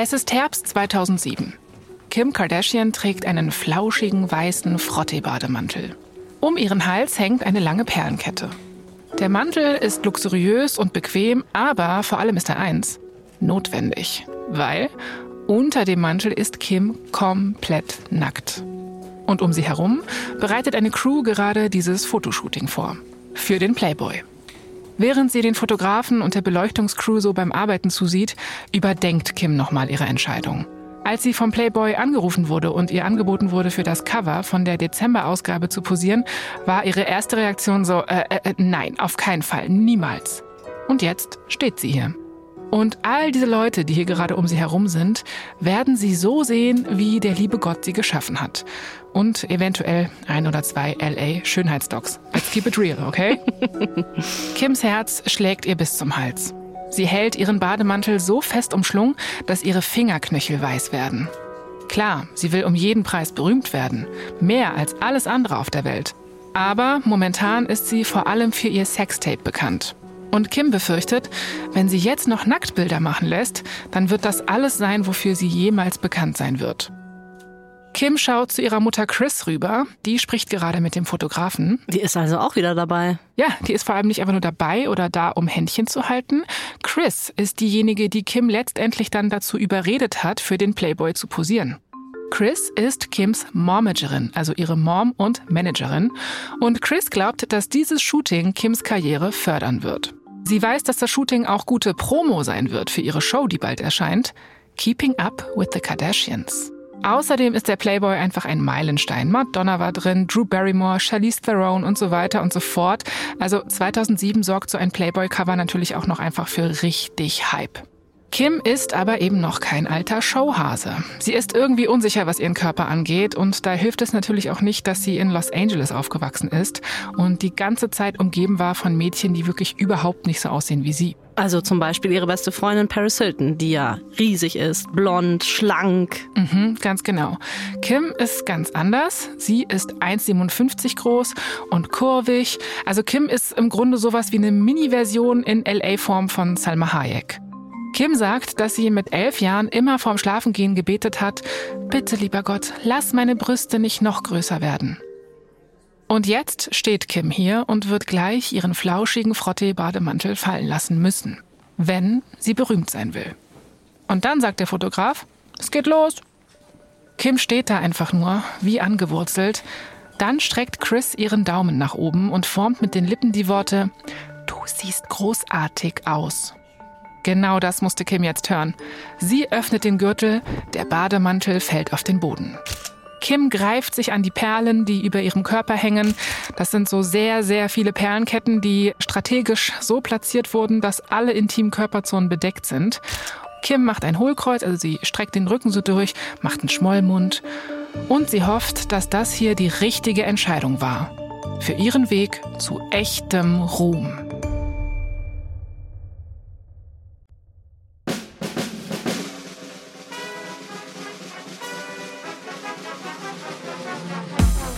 Es ist Herbst 2007. Kim Kardashian trägt einen flauschigen weißen Frottee-Bademantel. Um ihren Hals hängt eine lange Perlenkette. Der Mantel ist luxuriös und bequem, aber vor allem ist er eins, notwendig. Weil unter dem Mantel ist Kim komplett nackt. Und um sie herum bereitet eine Crew gerade dieses Fotoshooting vor. Für den Playboy. Während sie den Fotografen und der Beleuchtungscrew so beim Arbeiten zusieht, überdenkt Kim nochmal ihre Entscheidung. Als sie vom Playboy angerufen wurde und ihr angeboten wurde, für das Cover von der Dezember-Ausgabe zu posieren, war ihre erste Reaktion so, äh, äh, äh nein, auf keinen Fall, niemals. Und jetzt steht sie hier. Und all diese Leute, die hier gerade um sie herum sind, werden sie so sehen, wie der liebe Gott sie geschaffen hat. Und eventuell ein oder zwei LA Schönheitsdocs. Let's keep it real, okay? Kims Herz schlägt ihr bis zum Hals. Sie hält ihren Bademantel so fest umschlungen, dass ihre Fingerknöchel weiß werden. Klar, sie will um jeden Preis berühmt werden. Mehr als alles andere auf der Welt. Aber momentan ist sie vor allem für ihr Sextape bekannt. Und Kim befürchtet, wenn sie jetzt noch Nacktbilder machen lässt, dann wird das alles sein, wofür sie jemals bekannt sein wird. Kim schaut zu ihrer Mutter Chris rüber. Die spricht gerade mit dem Fotografen. Die ist also auch wieder dabei. Ja, die ist vor allem nicht einfach nur dabei oder da, um Händchen zu halten. Chris ist diejenige, die Kim letztendlich dann dazu überredet hat, für den Playboy zu posieren. Chris ist Kims Momagerin, also ihre Mom und Managerin. Und Chris glaubt, dass dieses Shooting Kims Karriere fördern wird. Sie weiß, dass das Shooting auch gute Promo sein wird für ihre Show, die bald erscheint. Keeping Up with the Kardashians. Außerdem ist der Playboy einfach ein Meilenstein. Madonna war drin, Drew Barrymore, Charlize Theron und so weiter und so fort. Also 2007 sorgt so ein Playboy-Cover natürlich auch noch einfach für richtig Hype. Kim ist aber eben noch kein alter Showhase. Sie ist irgendwie unsicher, was ihren Körper angeht und da hilft es natürlich auch nicht, dass sie in Los Angeles aufgewachsen ist und die ganze Zeit umgeben war von Mädchen, die wirklich überhaupt nicht so aussehen wie sie. Also zum Beispiel ihre beste Freundin Paris Hilton, die ja riesig ist, blond, schlank. Mhm, ganz genau. Kim ist ganz anders. Sie ist 1,57 groß und kurvig. Also Kim ist im Grunde sowas wie eine Mini-Version in LA-Form von Salma Hayek. Kim sagt, dass sie mit elf Jahren immer vorm Schlafengehen gebetet hat, bitte lieber Gott, lass meine Brüste nicht noch größer werden. Und jetzt steht Kim hier und wird gleich ihren flauschigen Frottee-Bademantel fallen lassen müssen, wenn sie berühmt sein will. Und dann sagt der Fotograf, es geht los. Kim steht da einfach nur, wie angewurzelt. Dann streckt Chris ihren Daumen nach oben und formt mit den Lippen die Worte, du siehst großartig aus. Genau das musste Kim jetzt hören. Sie öffnet den Gürtel, der Bademantel fällt auf den Boden. Kim greift sich an die Perlen, die über ihrem Körper hängen. Das sind so sehr, sehr viele Perlenketten, die strategisch so platziert wurden, dass alle intimen Körperzonen bedeckt sind. Kim macht ein Hohlkreuz, also sie streckt den Rücken so durch, macht einen Schmollmund und sie hofft, dass das hier die richtige Entscheidung war. Für ihren Weg zu echtem Ruhm.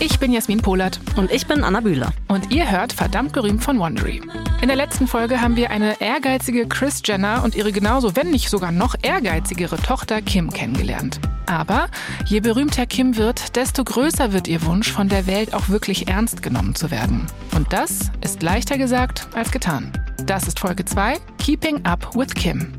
Ich bin Jasmin Polat. Und ich bin Anna Bühler. Und ihr hört verdammt gerühmt von Wondery. In der letzten Folge haben wir eine ehrgeizige Chris Jenner und ihre genauso, wenn nicht sogar noch ehrgeizigere Tochter Kim kennengelernt. Aber je berühmter Kim wird, desto größer wird ihr Wunsch, von der Welt auch wirklich ernst genommen zu werden. Und das ist leichter gesagt als getan. Das ist Folge 2, Keeping Up with Kim.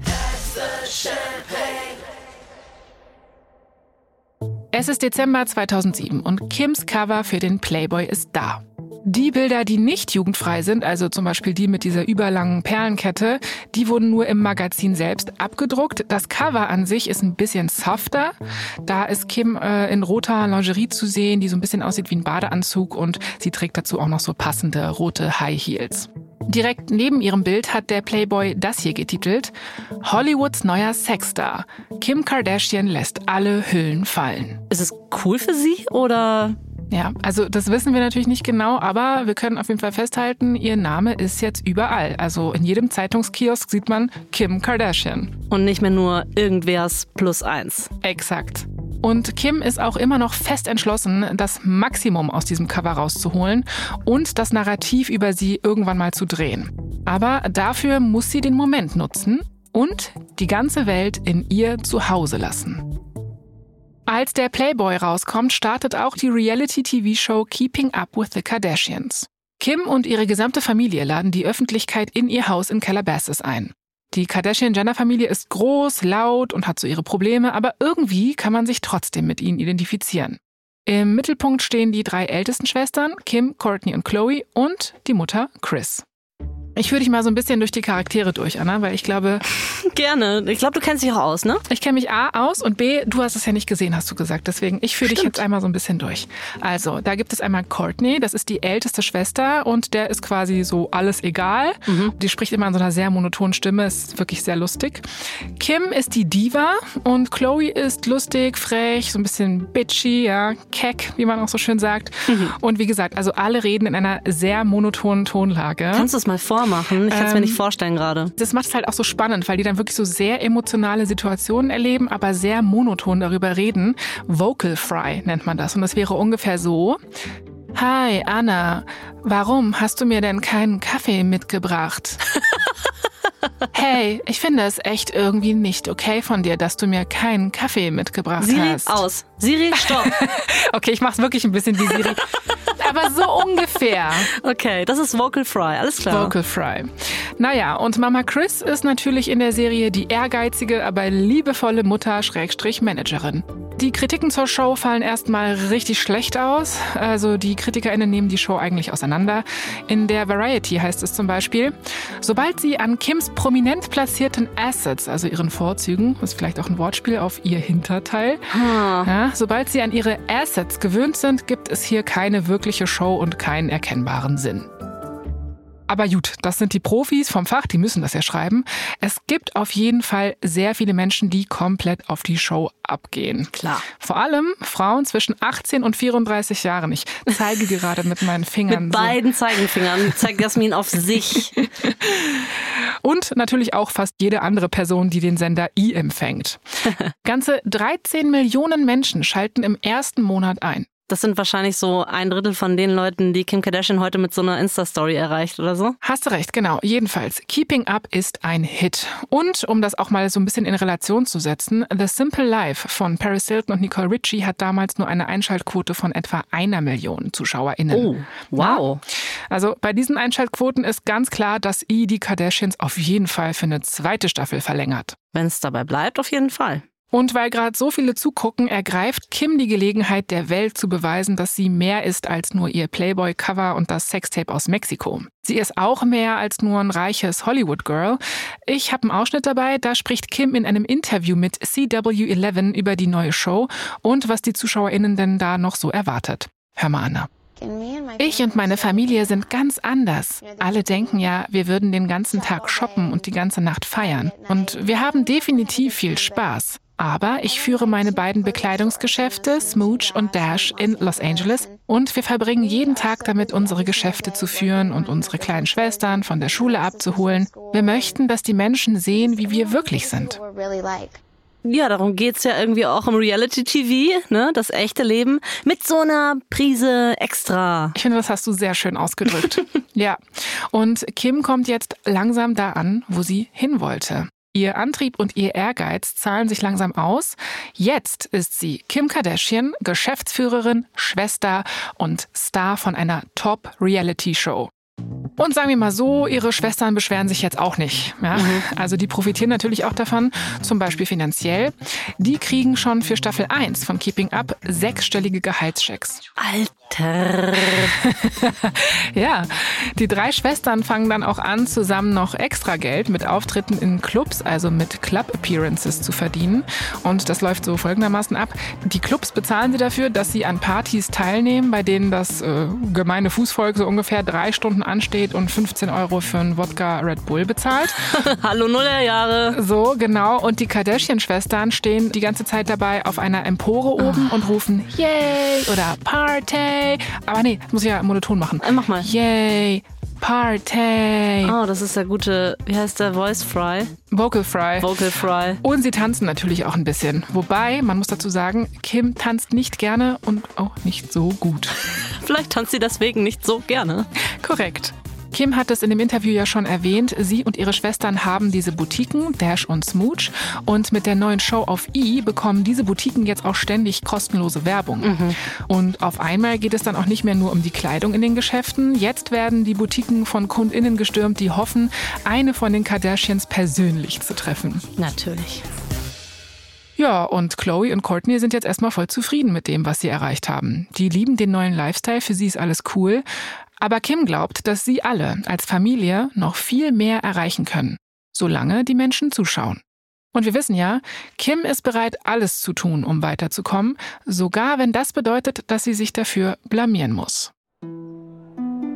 Es ist Dezember 2007 und Kims Cover für den Playboy ist da. Die Bilder, die nicht jugendfrei sind, also zum Beispiel die mit dieser überlangen Perlenkette, die wurden nur im Magazin selbst abgedruckt. Das Cover an sich ist ein bisschen softer. Da ist Kim äh, in roter Lingerie zu sehen, die so ein bisschen aussieht wie ein Badeanzug und sie trägt dazu auch noch so passende rote High Heels. Direkt neben ihrem Bild hat der Playboy das hier getitelt Hollywoods neuer Sexstar. Kim Kardashian lässt alle Hüllen fallen. Ist es cool für sie oder ja, also das wissen wir natürlich nicht genau, aber wir können auf jeden Fall festhalten, ihr Name ist jetzt überall. Also in jedem Zeitungskiosk sieht man Kim Kardashian. Und nicht mehr nur irgendwers plus eins. Exakt. Und Kim ist auch immer noch fest entschlossen, das Maximum aus diesem Cover rauszuholen und das Narrativ über sie irgendwann mal zu drehen. Aber dafür muss sie den Moment nutzen und die ganze Welt in ihr Zuhause lassen. Als der Playboy rauskommt, startet auch die Reality-TV-Show Keeping Up with the Kardashians. Kim und ihre gesamte Familie laden die Öffentlichkeit in ihr Haus in Calabasas ein. Die Kardashian-Jenner-Familie ist groß, laut und hat so ihre Probleme, aber irgendwie kann man sich trotzdem mit ihnen identifizieren. Im Mittelpunkt stehen die drei ältesten Schwestern, Kim, Courtney und Chloe, und die Mutter Chris. Ich führe dich mal so ein bisschen durch die Charaktere durch, Anna, weil ich glaube. Gerne. Ich glaube, du kennst dich auch aus, ne? Ich kenne mich A aus und B, du hast es ja nicht gesehen, hast du gesagt. Deswegen, ich führe dich jetzt einmal so ein bisschen durch. Also, da gibt es einmal Courtney, das ist die älteste Schwester und der ist quasi so alles egal. Mhm. Die spricht immer in so einer sehr monotonen Stimme, ist wirklich sehr lustig. Kim ist die Diva und Chloe ist lustig, frech, so ein bisschen bitchy, ja, keck, wie man auch so schön sagt. Mhm. Und wie gesagt, also alle reden in einer sehr monotonen Tonlage. Kannst du es mal vor vormachen. Ich kann es ähm, mir nicht vorstellen gerade. Das macht es halt auch so spannend, weil die dann wirklich so sehr emotionale Situationen erleben, aber sehr monoton darüber reden. Vocal Fry nennt man das. Und das wäre ungefähr so. Hi, Anna. Warum hast du mir denn keinen Kaffee mitgebracht? Hey, ich finde es echt irgendwie nicht okay von dir, dass du mir keinen Kaffee mitgebracht Siri, hast. Siri, aus. Siri, stopp. okay, ich mach's wirklich ein bisschen wie Siri. aber so ungefähr. Okay, das ist Vocal Fry, alles klar. Vocal Fry. Naja, und Mama Chris ist natürlich in der Serie die ehrgeizige, aber liebevolle Mutter-Managerin. Die Kritiken zur Show fallen erstmal richtig schlecht aus. Also die KritikerInnen nehmen die Show eigentlich auseinander. In der Variety heißt es zum Beispiel, sobald sie an Kims prominent platzierten Assets, also ihren Vorzügen, das ist vielleicht auch ein Wortspiel auf ihr Hinterteil, hm. ja, sobald sie an ihre Assets gewöhnt sind, gibt es hier keine wirkliche Show und keinen erkennbaren Sinn. Aber gut, das sind die Profis vom Fach, die müssen das ja schreiben. Es gibt auf jeden Fall sehr viele Menschen, die komplett auf die Show abgehen. Klar. Vor allem Frauen zwischen 18 und 34 Jahren. Ich zeige gerade mit meinen Fingern. mit beiden Zeigenfingern zeigt Jasmin auf sich. Und natürlich auch fast jede andere Person, die den Sender I empfängt. Ganze 13 Millionen Menschen schalten im ersten Monat ein. Das sind wahrscheinlich so ein Drittel von den Leuten, die Kim Kardashian heute mit so einer Insta-Story erreicht oder so. Hast du recht, genau. Jedenfalls, Keeping Up ist ein Hit. Und um das auch mal so ein bisschen in Relation zu setzen, The Simple Life von Paris Hilton und Nicole Ritchie hat damals nur eine Einschaltquote von etwa einer Million ZuschauerInnen. Oh, wow. Also bei diesen Einschaltquoten ist ganz klar, dass I die Kardashians auf jeden Fall für eine zweite Staffel verlängert. Wenn es dabei bleibt, auf jeden Fall. Und weil gerade so viele zugucken, ergreift Kim die Gelegenheit, der Welt zu beweisen, dass sie mehr ist als nur ihr Playboy-Cover und das Sextape aus Mexiko. Sie ist auch mehr als nur ein reiches Hollywood-Girl. Ich habe einen Ausschnitt dabei, da spricht Kim in einem Interview mit CW11 über die neue Show und was die ZuschauerInnen denn da noch so erwartet. Hör mal, Anna. Ich und meine Familie sind ganz anders. Alle denken ja, wir würden den ganzen Tag shoppen und die ganze Nacht feiern. Und wir haben definitiv viel Spaß. Aber ich führe meine beiden Bekleidungsgeschäfte, Smooch und Dash, in Los Angeles und wir verbringen jeden Tag damit, unsere Geschäfte zu führen und unsere kleinen Schwestern von der Schule abzuholen. Wir möchten, dass die Menschen sehen, wie wir wirklich sind. Ja, darum geht's ja irgendwie auch im Reality-TV, ne? Das echte Leben mit so einer Prise extra. Ich finde, das hast du sehr schön ausgedrückt. ja. Und Kim kommt jetzt langsam da an, wo sie hin wollte. Ihr Antrieb und ihr Ehrgeiz zahlen sich langsam aus. Jetzt ist sie Kim Kardashian, Geschäftsführerin, Schwester und Star von einer Top-Reality-Show. Und sagen wir mal so, ihre Schwestern beschweren sich jetzt auch nicht. Ja? Mhm. Also die profitieren natürlich auch davon, zum Beispiel finanziell. Die kriegen schon für Staffel 1 von Keeping Up sechsstellige Gehaltschecks. Alter. ja, die drei Schwestern fangen dann auch an, zusammen noch extra Geld mit Auftritten in Clubs, also mit Club-Appearances zu verdienen. Und das läuft so folgendermaßen ab. Die Clubs bezahlen sie dafür, dass sie an Partys teilnehmen, bei denen das äh, gemeine Fußvolk so ungefähr drei Stunden ansteht und 15 Euro für einen Wodka Red Bull bezahlt. Hallo Nullerjahre. So, genau. Und die Kardashian-Schwestern stehen die ganze Zeit dabei auf einer Empore oben und rufen Yay oder Party. Aber nee, das muss ich ja monoton machen. Äh, mach mal. Yay. Party. Oh, das ist der gute, wie heißt der, Voice Fry? Vocal Fry. Vocal Fry. Und sie tanzen natürlich auch ein bisschen. Wobei, man muss dazu sagen, Kim tanzt nicht gerne und auch nicht so gut. Vielleicht tanzt sie deswegen nicht so gerne. Korrekt. Kim hat es in dem Interview ja schon erwähnt, sie und ihre Schwestern haben diese Boutiquen, Dash und Smooch. Und mit der neuen Show auf E bekommen diese Boutiquen jetzt auch ständig kostenlose Werbung. Mhm. Und auf einmal geht es dann auch nicht mehr nur um die Kleidung in den Geschäften. Jetzt werden die Boutiquen von KundInnen gestürmt, die hoffen, eine von den Kardashians persönlich zu treffen. Natürlich. Ja, und Chloe und Courtney sind jetzt erstmal voll zufrieden mit dem, was sie erreicht haben. Die lieben den neuen Lifestyle, für sie ist alles cool. Aber Kim glaubt, dass sie alle als Familie noch viel mehr erreichen können, solange die Menschen zuschauen. Und wir wissen ja, Kim ist bereit, alles zu tun, um weiterzukommen, sogar wenn das bedeutet, dass sie sich dafür blamieren muss.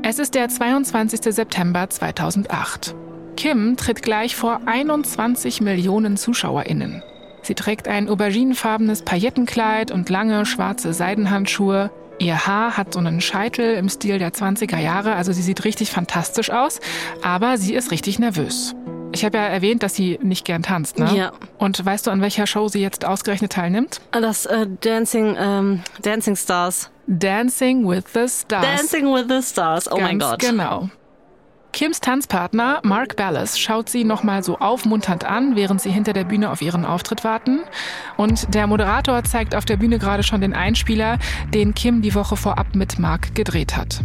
Es ist der 22. September 2008. Kim tritt gleich vor 21 Millionen ZuschauerInnen. Sie trägt ein auberginenfarbenes Paillettenkleid und lange schwarze Seidenhandschuhe. Ihr Haar hat so einen Scheitel im Stil der 20er Jahre, also sie sieht richtig fantastisch aus, aber sie ist richtig nervös. Ich habe ja erwähnt, dass sie nicht gern tanzt, ne? Ja. Und weißt du, an welcher Show sie jetzt ausgerechnet teilnimmt? Das äh, Dancing, ähm, Dancing Stars. Dancing with the Stars. Dancing with the Stars, oh Ganz mein Gott. Genau. Kims Tanzpartner Mark Ballas schaut sie nochmal so aufmunternd an, während sie hinter der Bühne auf ihren Auftritt warten. Und der Moderator zeigt auf der Bühne gerade schon den Einspieler, den Kim die Woche vorab mit Mark gedreht hat.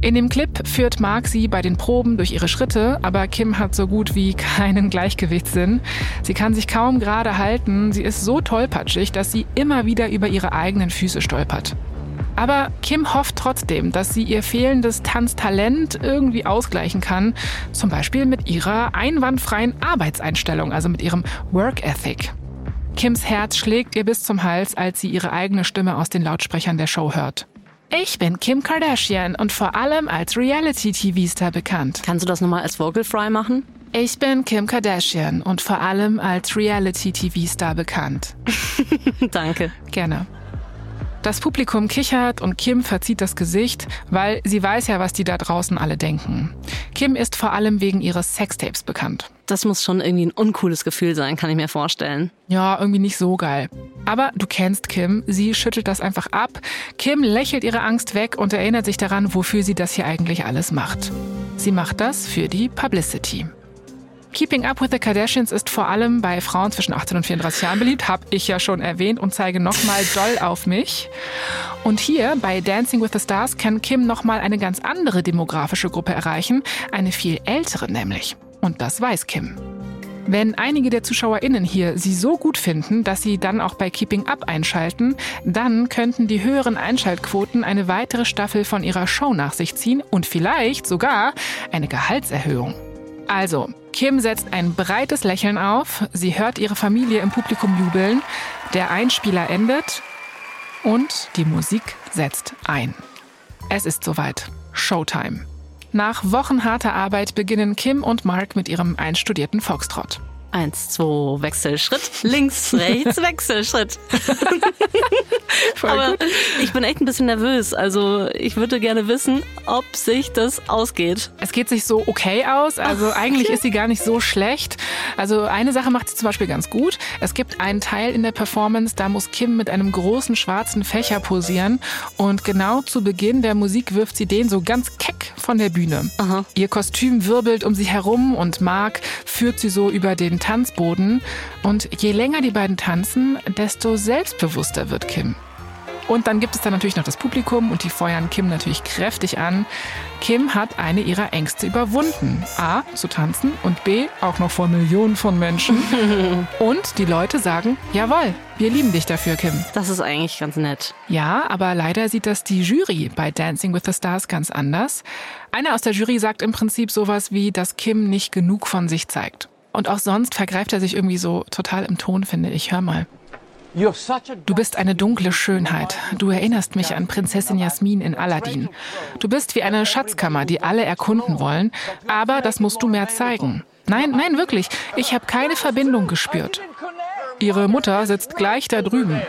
In dem Clip führt Mark sie bei den Proben durch ihre Schritte, aber Kim hat so gut wie keinen Gleichgewichtssinn. Sie kann sich kaum gerade halten, sie ist so tollpatschig, dass sie immer wieder über ihre eigenen Füße stolpert. Aber Kim hofft trotzdem, dass sie ihr fehlendes Tanztalent irgendwie ausgleichen kann, zum Beispiel mit ihrer einwandfreien Arbeitseinstellung, also mit ihrem Work Ethic. Kims Herz schlägt ihr bis zum Hals, als sie ihre eigene Stimme aus den Lautsprechern der Show hört. Ich bin Kim Kardashian und vor allem als Reality-TV-Star bekannt. Kannst du das nochmal als Vocal Fry machen? Ich bin Kim Kardashian und vor allem als Reality-TV-Star bekannt. Danke. Gerne. Das Publikum kichert und Kim verzieht das Gesicht, weil sie weiß ja, was die da draußen alle denken. Kim ist vor allem wegen ihres Sextapes bekannt. Das muss schon irgendwie ein uncooles Gefühl sein, kann ich mir vorstellen. Ja, irgendwie nicht so geil. Aber du kennst Kim, sie schüttelt das einfach ab. Kim lächelt ihre Angst weg und erinnert sich daran, wofür sie das hier eigentlich alles macht. Sie macht das für die Publicity. Keeping Up with the Kardashians ist vor allem bei Frauen zwischen 18 und 34 Jahren beliebt, habe ich ja schon erwähnt und zeige nochmal doll auf mich. Und hier bei Dancing with the Stars kann Kim nochmal eine ganz andere demografische Gruppe erreichen, eine viel ältere nämlich. Und das weiß Kim. Wenn einige der ZuschauerInnen hier sie so gut finden, dass sie dann auch bei Keeping Up einschalten, dann könnten die höheren Einschaltquoten eine weitere Staffel von ihrer Show nach sich ziehen und vielleicht sogar eine Gehaltserhöhung. Also, Kim setzt ein breites Lächeln auf, sie hört ihre Familie im Publikum jubeln, der Einspieler endet und die Musik setzt ein. Es ist soweit. Showtime. Nach Wochen harter Arbeit beginnen Kim und Mark mit ihrem einstudierten Foxtrot. Eins, zwei, Wechselschritt. Links, rechts, Wechselschritt. Aber ich bin echt ein bisschen nervös. Also ich würde gerne wissen, ob sich das ausgeht. Es geht sich so okay aus. Also Ach, eigentlich okay. ist sie gar nicht so schlecht. Also eine Sache macht sie zum Beispiel ganz gut. Es gibt einen Teil in der Performance, da muss Kim mit einem großen schwarzen Fächer posieren. Und genau zu Beginn der Musik wirft sie den so ganz keck von der Bühne. Aha. Ihr Kostüm wirbelt um sie herum und Mark führt sie so über den Tanzboden. Und je länger die beiden tanzen, desto selbstbewusster wird Kim. Und dann gibt es dann natürlich noch das Publikum und die feuern Kim natürlich kräftig an. Kim hat eine ihrer Ängste überwunden. A, zu tanzen und B, auch noch vor Millionen von Menschen. und die Leute sagen, jawohl, wir lieben dich dafür, Kim. Das ist eigentlich ganz nett. Ja, aber leider sieht das die Jury bei Dancing with the Stars ganz anders. Einer aus der Jury sagt im Prinzip sowas wie, dass Kim nicht genug von sich zeigt. Und auch sonst vergreift er sich irgendwie so total im Ton, finde ich. Hör mal. Du bist eine dunkle Schönheit. Du erinnerst mich an Prinzessin Jasmin in Aladdin. Du bist wie eine Schatzkammer, die alle erkunden wollen, aber das musst du mehr zeigen. Nein, nein, wirklich. Ich habe keine Verbindung gespürt. Ihre Mutter sitzt gleich da drüben.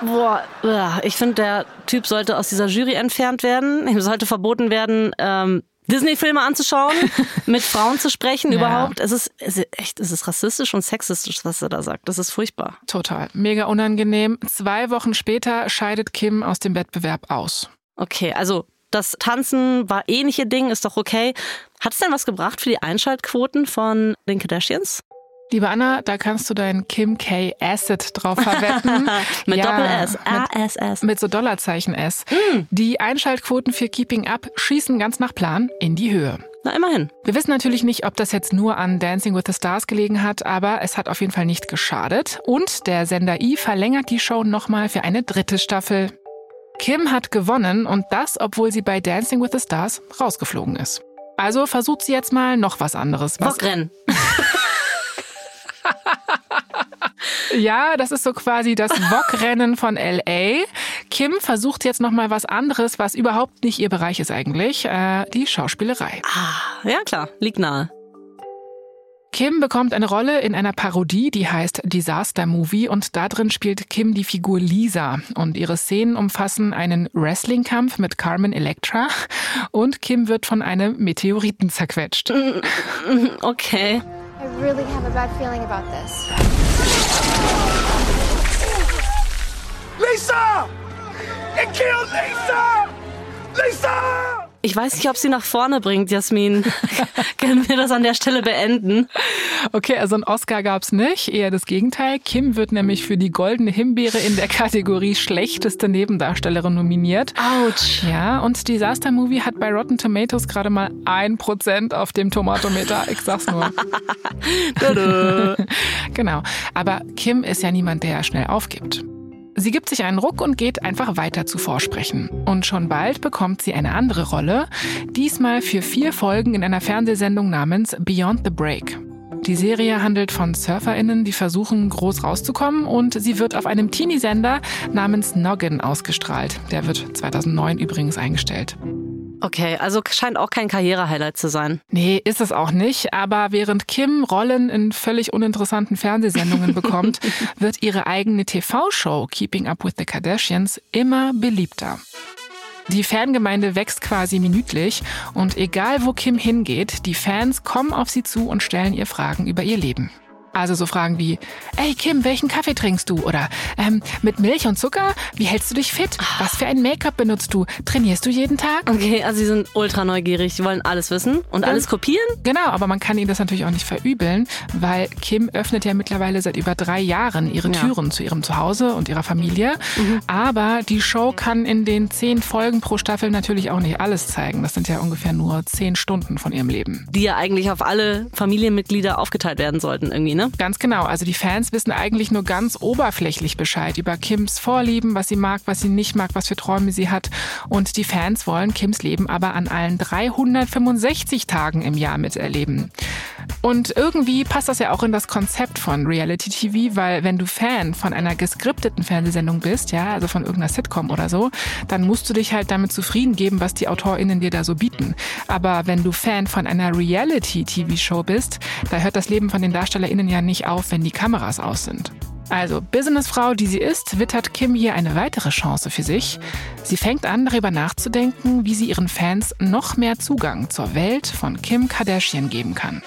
Boah, ja, ich finde, der Typ sollte aus dieser Jury entfernt werden. Ihm sollte verboten werden, ähm, Disney-Filme anzuschauen, mit Frauen zu sprechen Ja. überhaupt. Es ist, es ist echt, es ist rassistisch und sexistisch, was er da sagt. Das ist furchtbar. Total. Mega unangenehm. Zwei Wochen später scheidet Kim aus dem Wettbewerb aus. Okay, also Das Tanzen war eh nicht ihr Ding, ist doch okay. Hat es denn was gebracht für die Einschaltquoten von den Kardashians? Liebe Anna, da kannst du dein Kim K. Acid drauf verwetten. mit Ja, Doppel-S. mit- A-S-S. Mit so Dollarzeichen S. Mm. Die Einschaltquoten für Keeping Up schießen ganz nach Plan in die Höhe. Na, immerhin. Wir wissen natürlich nicht, ob das jetzt nur an Dancing with the Stars gelegen hat, aber es hat auf jeden Fall nicht geschadet. Und der Sender I verlängert die Show nochmal für eine dritte Staffel. Kim hat gewonnen und das, obwohl sie bei Dancing with the Stars rausgeflogen ist. Also versucht sie jetzt mal noch was anderes. Was Bockrennen. Ja, das ist so quasi das Wok-Rennen von LA. Kim versucht jetzt noch mal was anderes, was überhaupt nicht ihr Bereich ist eigentlich, äh, die Schauspielerei. Ah, ja klar, liegt nahe. Kim bekommt eine Rolle in einer Parodie, die heißt Disaster Movie und da drin spielt Kim die Figur Lisa und ihre Szenen umfassen einen Wrestling-Kampf mit Carmen Electra und Kim wird von einem Meteoriten zerquetscht. Okay. I really have a bad feeling about this. Lisa! It killed Lisa! Lisa! Ich weiß nicht, ob sie nach vorne bringt, Jasmin. Können wir das an der Stelle beenden? Okay, also einen Oscar gab's nicht, eher das Gegenteil. Kim wird nämlich für die Goldene Himbeere in der Kategorie schlechteste Nebendarstellerin nominiert. Autsch. Ja, und Disaster Movie hat bei Rotten Tomatoes gerade mal ein Prozent auf dem Tomatometer. Ich sag's nur. genau. Aber Kim ist ja niemand, der schnell aufgibt. Sie gibt sich einen Ruck und geht einfach weiter zu Vorsprechen. Und schon bald bekommt sie eine andere Rolle, diesmal für vier Folgen in einer Fernsehsendung namens Beyond the Break. Die Serie handelt von SurferInnen, die versuchen, groß rauszukommen und sie wird auf einem Teenie-Sender namens Noggin ausgestrahlt. Der wird 2009 übrigens eingestellt. Okay, also scheint auch kein Karrierehighlight zu sein. Nee, ist es auch nicht. Aber während Kim Rollen in völlig uninteressanten Fernsehsendungen bekommt, wird ihre eigene TV-Show Keeping Up with the Kardashians immer beliebter. Die Fangemeinde wächst quasi minütlich und egal wo Kim hingeht, die Fans kommen auf sie zu und stellen ihr Fragen über ihr Leben. Also so Fragen wie, ey Kim, welchen Kaffee trinkst du? Oder ähm, mit Milch und Zucker? Wie hältst du dich fit? Was für ein Make-up benutzt du? Trainierst du jeden Tag? Okay, also sie sind ultra neugierig, sie wollen alles wissen und alles kopieren? Genau, aber man kann ihnen das natürlich auch nicht verübeln, weil Kim öffnet ja mittlerweile seit über drei Jahren ihre Ja. Türen zu ihrem Zuhause und ihrer Familie. Aber die Show kann in den zehn Folgen pro Staffel natürlich auch nicht alles zeigen. Das sind ja ungefähr nur zehn Stunden von ihrem Leben. Die ja eigentlich auf alle Familienmitglieder aufgeteilt werden sollten irgendwie, ne? Ganz genau. Also die Fans wissen eigentlich nur ganz oberflächlich Bescheid über Kims Vorlieben, was sie mag, was sie nicht mag, was für Träume sie hat. Und die Fans wollen Kims Leben aber an allen 365 Tagen im Jahr miterleben. Und irgendwie passt das ja auch in das Konzept von Reality TV, weil wenn du Fan von einer geskripteten Fernsehsendung bist, ja, also von irgendeiner Sitcom oder so, dann musst du dich halt damit zufrieden geben, was die AutorInnen dir da so bieten. Aber wenn du Fan von einer Reality-TV-Show bist, da hört das Leben von den DarstellerInnen ja nicht auf, wenn die Kameras aus sind. Also, Businessfrau, die sie ist, wittert Kim hier eine weitere Chance für sich. Sie fängt an, darüber nachzudenken, wie sie ihren Fans noch mehr Zugang zur Welt von Kim Kardashian geben kann.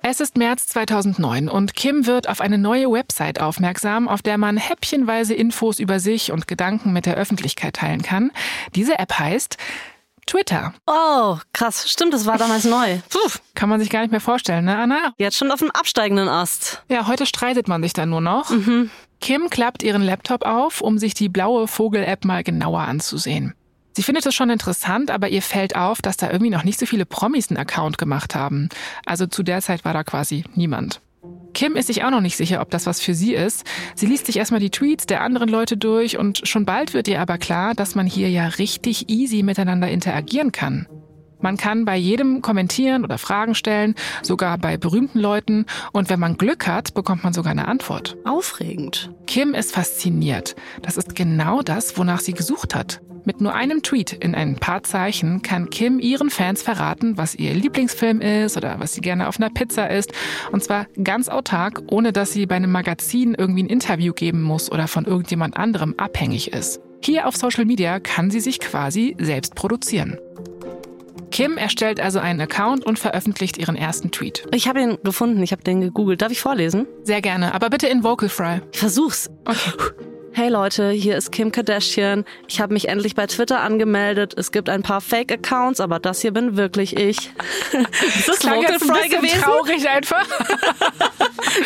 Es ist März 2009 und Kim wird auf eine neue Website aufmerksam, auf der man häppchenweise Infos über sich und Gedanken mit der Öffentlichkeit teilen kann. Diese App heißt Twitter. Oh, krass. Stimmt, das war damals neu. Puh, Kann man sich gar nicht mehr vorstellen, ne, Anna? jetzt schon auf dem absteigenden Ast. Ja, heute streitet man sich dann nur noch. Kim klappt ihren Laptop auf, um sich die blaue Vogel-App mal genauer anzusehen. Sie findet es schon interessant, aber ihr fällt auf, dass da irgendwie noch nicht so viele Promis einen Account gemacht haben. Also zu der Zeit war da quasi niemand. Kim ist sich auch noch nicht sicher, ob das was für sie ist. Sie liest sich erstmal die Tweets der anderen Leute durch und schon bald wird ihr aber klar, dass man hier ja richtig easy miteinander interagieren kann. Man kann bei jedem kommentieren oder Fragen stellen, sogar bei berühmten Leuten. Und wenn man Glück hat, bekommt man sogar eine Antwort. Aufregend. Kim ist fasziniert. Das ist genau das, wonach sie gesucht hat. Mit nur einem Tweet in ein paar Zeichen kann Kim ihren Fans verraten, was ihr Lieblingsfilm ist oder was sie gerne auf einer Pizza isst. Und zwar ganz autark, ohne dass sie bei einem Magazin irgendwie ein Interview geben muss oder von irgendjemand anderem abhängig ist. Hier auf Social Media kann sie sich quasi selbst produzieren. Kim erstellt also einen Account und veröffentlicht ihren ersten Tweet. Ich habe ihn gefunden, ich habe den gegoogelt. Darf ich vorlesen? Sehr gerne, aber bitte in Vocal Fry. Ich versuch's. Okay. Hey Leute, hier ist Kim Kardashian. Ich habe mich endlich bei Twitter angemeldet. Es gibt ein paar Fake-Accounts, aber das hier bin wirklich ich. ist das Vocal jetzt ein Fry gewesen? traurig einfach.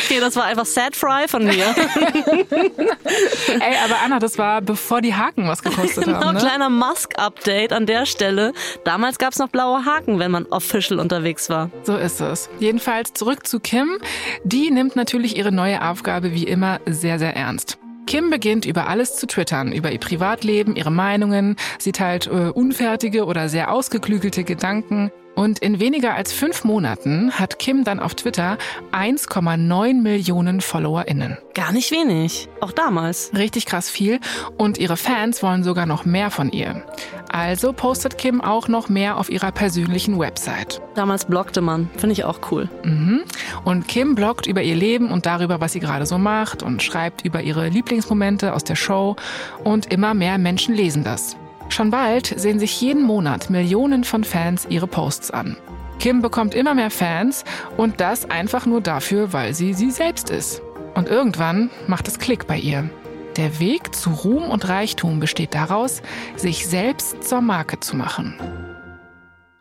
Okay, das war einfach Sad Fry von mir. Ey, aber Anna, das war bevor die Haken was gekostet Genau, haben. Ne? kleiner Musk-Update an der Stelle. Damals gab es noch blaue Haken, wenn man official unterwegs war. So ist es. Jedenfalls zurück zu Kim. Die nimmt natürlich ihre neue Aufgabe wie immer sehr, sehr ernst. Kim beginnt über alles zu twittern, über ihr Privatleben, ihre Meinungen. Sie teilt äh, unfertige oder sehr ausgeklügelte Gedanken. Und in weniger als fünf Monaten hat Kim dann auf Twitter 1,9 Millionen FollowerInnen. Gar nicht wenig. Auch damals. Richtig krass viel. Und ihre Fans wollen sogar noch mehr von ihr. Also postet Kim auch noch mehr auf ihrer persönlichen Website. Damals blockte man. Finde ich auch cool. Mhm. Und Kim bloggt über ihr Leben und darüber, was sie gerade so macht und schreibt über ihre Lieblingsmomente aus der Show. Und immer mehr Menschen lesen das. Schon bald sehen sich jeden Monat Millionen von Fans ihre Posts an. Kim bekommt immer mehr Fans und das einfach nur dafür, weil sie sie selbst ist. Und irgendwann macht es Klick bei ihr. Der Weg zu Ruhm und Reichtum besteht daraus, sich selbst zur Marke zu machen.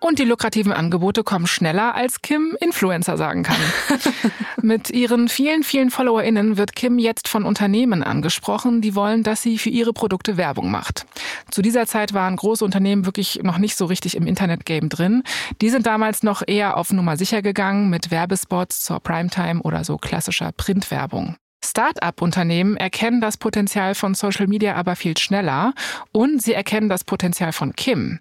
Und die lukrativen Angebote kommen schneller, als Kim Influencer sagen kann. Mit ihren vielen, vielen FollowerInnen wird Kim jetzt von Unternehmen angesprochen, die wollen, dass sie für ihre Produkte Werbung macht. Zu dieser Zeit waren große Unternehmen wirklich noch nicht so richtig im Internetgame drin. Die sind damals noch eher auf Nummer sicher gegangen mit Werbespots zur Primetime oder so klassischer Printwerbung. Start-up-Unternehmen erkennen das Potenzial von Social Media aber viel schneller und sie erkennen das Potenzial von Kim.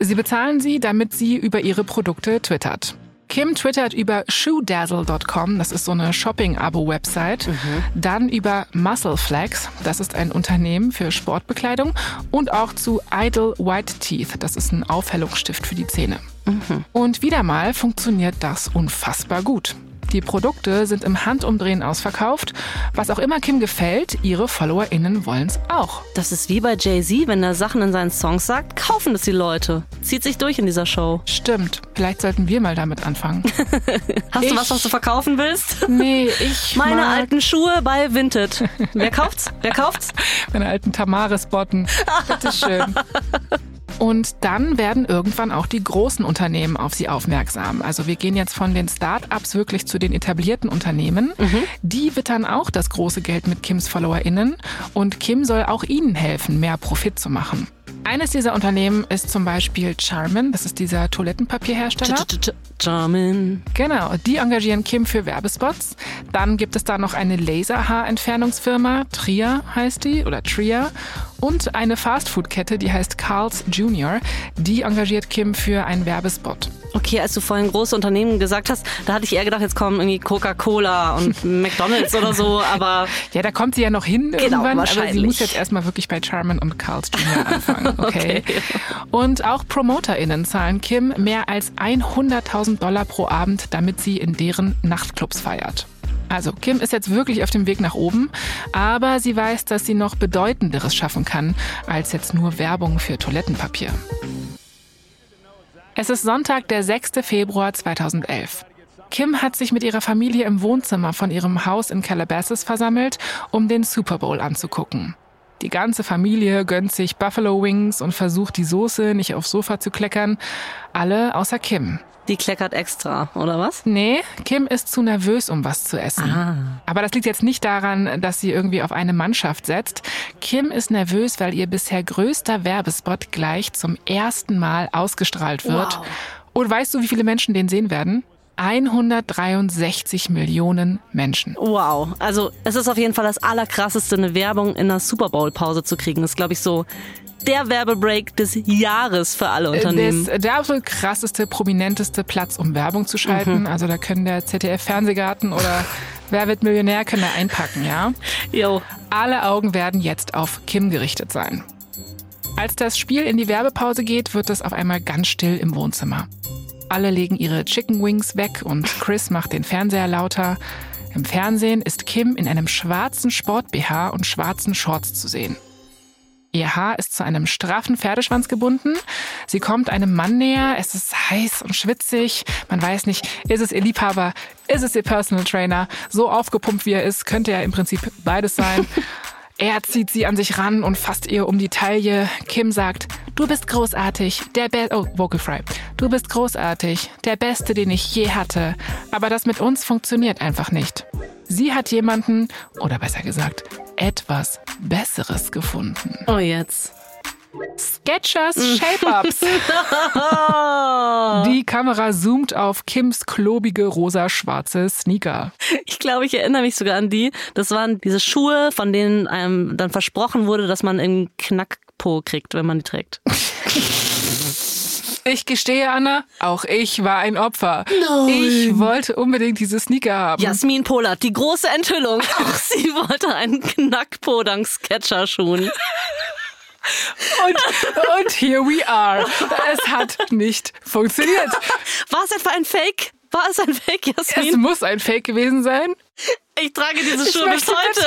Sie bezahlen sie, damit sie über ihre Produkte twittert. Kim twittert über shoedazzle.com, das ist so eine Shopping-Abo-Website, dann über Muscleflex, das ist ein Unternehmen für Sportbekleidung und auch zu Idle White Teeth, das ist ein Aufhellungsstift für die Zähne. Und wieder mal funktioniert das unfassbar gut. Die Produkte sind im Handumdrehen ausverkauft. Was auch immer Kim gefällt, ihre FollowerInnen wollen es auch. Das ist wie bei Jay-Z, wenn er Sachen in seinen Songs sagt, kaufen das die Leute. Zieht sich durch in dieser Show. Stimmt, vielleicht sollten wir mal damit anfangen. Hast Ich- du was, was du verkaufen willst? Nee, ich Meine mag alten Schuhe bei Vinted. Wer kauft's? Wer kauft's? meine alten Tamaris-Botten. Bitteschön. Und dann werden irgendwann auch die großen Unternehmen auf sie aufmerksam. Also wir gehen jetzt von den Start-ups wirklich zu den etablierten Unternehmen. Die wittern auch das große Geld mit Kims FollowerInnen und Kim soll auch ihnen helfen, mehr Profit zu machen. Eines dieser Unternehmen ist zum Beispiel Charmin, das ist dieser Toilettenpapierhersteller. Charmin. Genau, die engagieren Kim für Werbespots. Dann gibt es da noch eine Laserhaarentfernungsfirma, Tria heißt die, oder Tria. Und eine Fastfood-Kette, die heißt Carl's Jr., die engagiert Kim für einen Werbespot. Okay, als du vorhin große Unternehmen gesagt hast, da hatte ich eher gedacht, jetzt kommen irgendwie Coca-Cola und McDonalds oder so, aber Ja, da kommt sie ja noch hin irgendwann, aber sie muss jetzt erstmal wirklich bei Charmin und Carl's Jr. anfangen. Okay. Okay. Und auch PromoterInnen zahlen Kim mehr als 100.000 Dollar pro Abend, damit sie in deren Nachtclubs feiert. Also Kim ist jetzt wirklich auf dem Weg nach oben, aber sie weiß, dass sie noch Bedeutenderes schaffen kann, als jetzt nur Werbung für Toilettenpapier. Es ist Sonntag, der 6. Februar 2011. Kim hat sich mit ihrer Familie im Wohnzimmer von ihrem Haus in Calabasas versammelt, um den Super Bowl anzugucken. Die ganze Familie gönnt sich Buffalo Wings und versucht, die Soße nicht aufs Sofa zu kleckern. Alle außer Kim. die kleckert extra, oder was? Nee, Kim ist zu nervös, um was zu essen. Aber das liegt jetzt nicht daran, dass sie irgendwie auf eine Mannschaft setzt. Kim ist nervös, weil ihr bisher größter Werbespot gleich zum ersten Mal ausgestrahlt wird. Wow. Und weißt du, wie viele Menschen den sehen werden? 163 Millionen Menschen. Wow. Also es ist auf jeden Fall das Allerkrasseste, eine Werbung in einer Super Bowl-Pause zu kriegen. Das ist, glaube ich, so der Werbebreak des Jahres für alle Unternehmen. Das, der absolut krasseste, prominenteste Platz, um Werbung zu schalten. Also da können der ZDF-Fernsehgarten oder Wer wird Millionär können da einpacken, ja? Jo. Alle Augen werden jetzt auf Kim gerichtet sein. Als das Spiel in die Werbepause geht, wird es auf einmal ganz still im Wohnzimmer. Alle legen ihre Chicken Wings weg und Chris macht den Fernseher lauter. Im Fernsehen ist Kim in einem schwarzen Sport-BH und schwarzen Shorts zu sehen. Ihr Haar ist zu einem straffen Pferdeschwanz gebunden. Sie kommt einem Mann näher. Es ist heiß und schwitzig. Man weiß nicht, ist es ihr Liebhaber, ist es ihr Personal Trainer. So aufgepumpt wie er ist, könnte er im Prinzip beides sein. Er zieht sie an sich ran und fasst ihr um die Taille. Kim sagt, du bist großartig, der Be oh, Vocal Fry. Du bist großartig, der Beste, den ich je hatte. Aber das mit uns funktioniert einfach nicht. Sie hat jemanden, oder besser gesagt, etwas Besseres gefunden. Oh, jetzt. Sketchers Shape-Ups. Die Kamera zoomt auf Kims klobige rosa-schwarze Sneaker. Ich glaube, ich erinnere mich sogar an die. Das waren diese Schuhe, von denen einem dann versprochen wurde, dass man einen Knackpo kriegt, wenn man die trägt. Ich gestehe, Anna, auch ich war ein Opfer. Ich wollte unbedingt diese Sneaker haben. Jasmin Polat, die große Enthüllung. Auch sie wollte einen Knackpo dank Sketcher-Schuhen. Und, und here we are. Es hat nicht funktioniert. War es etwa ein Fake? War es ein Fake, Es Jasmin? muss ein Fake gewesen sein. Ich trage diese Schuhe bis heute.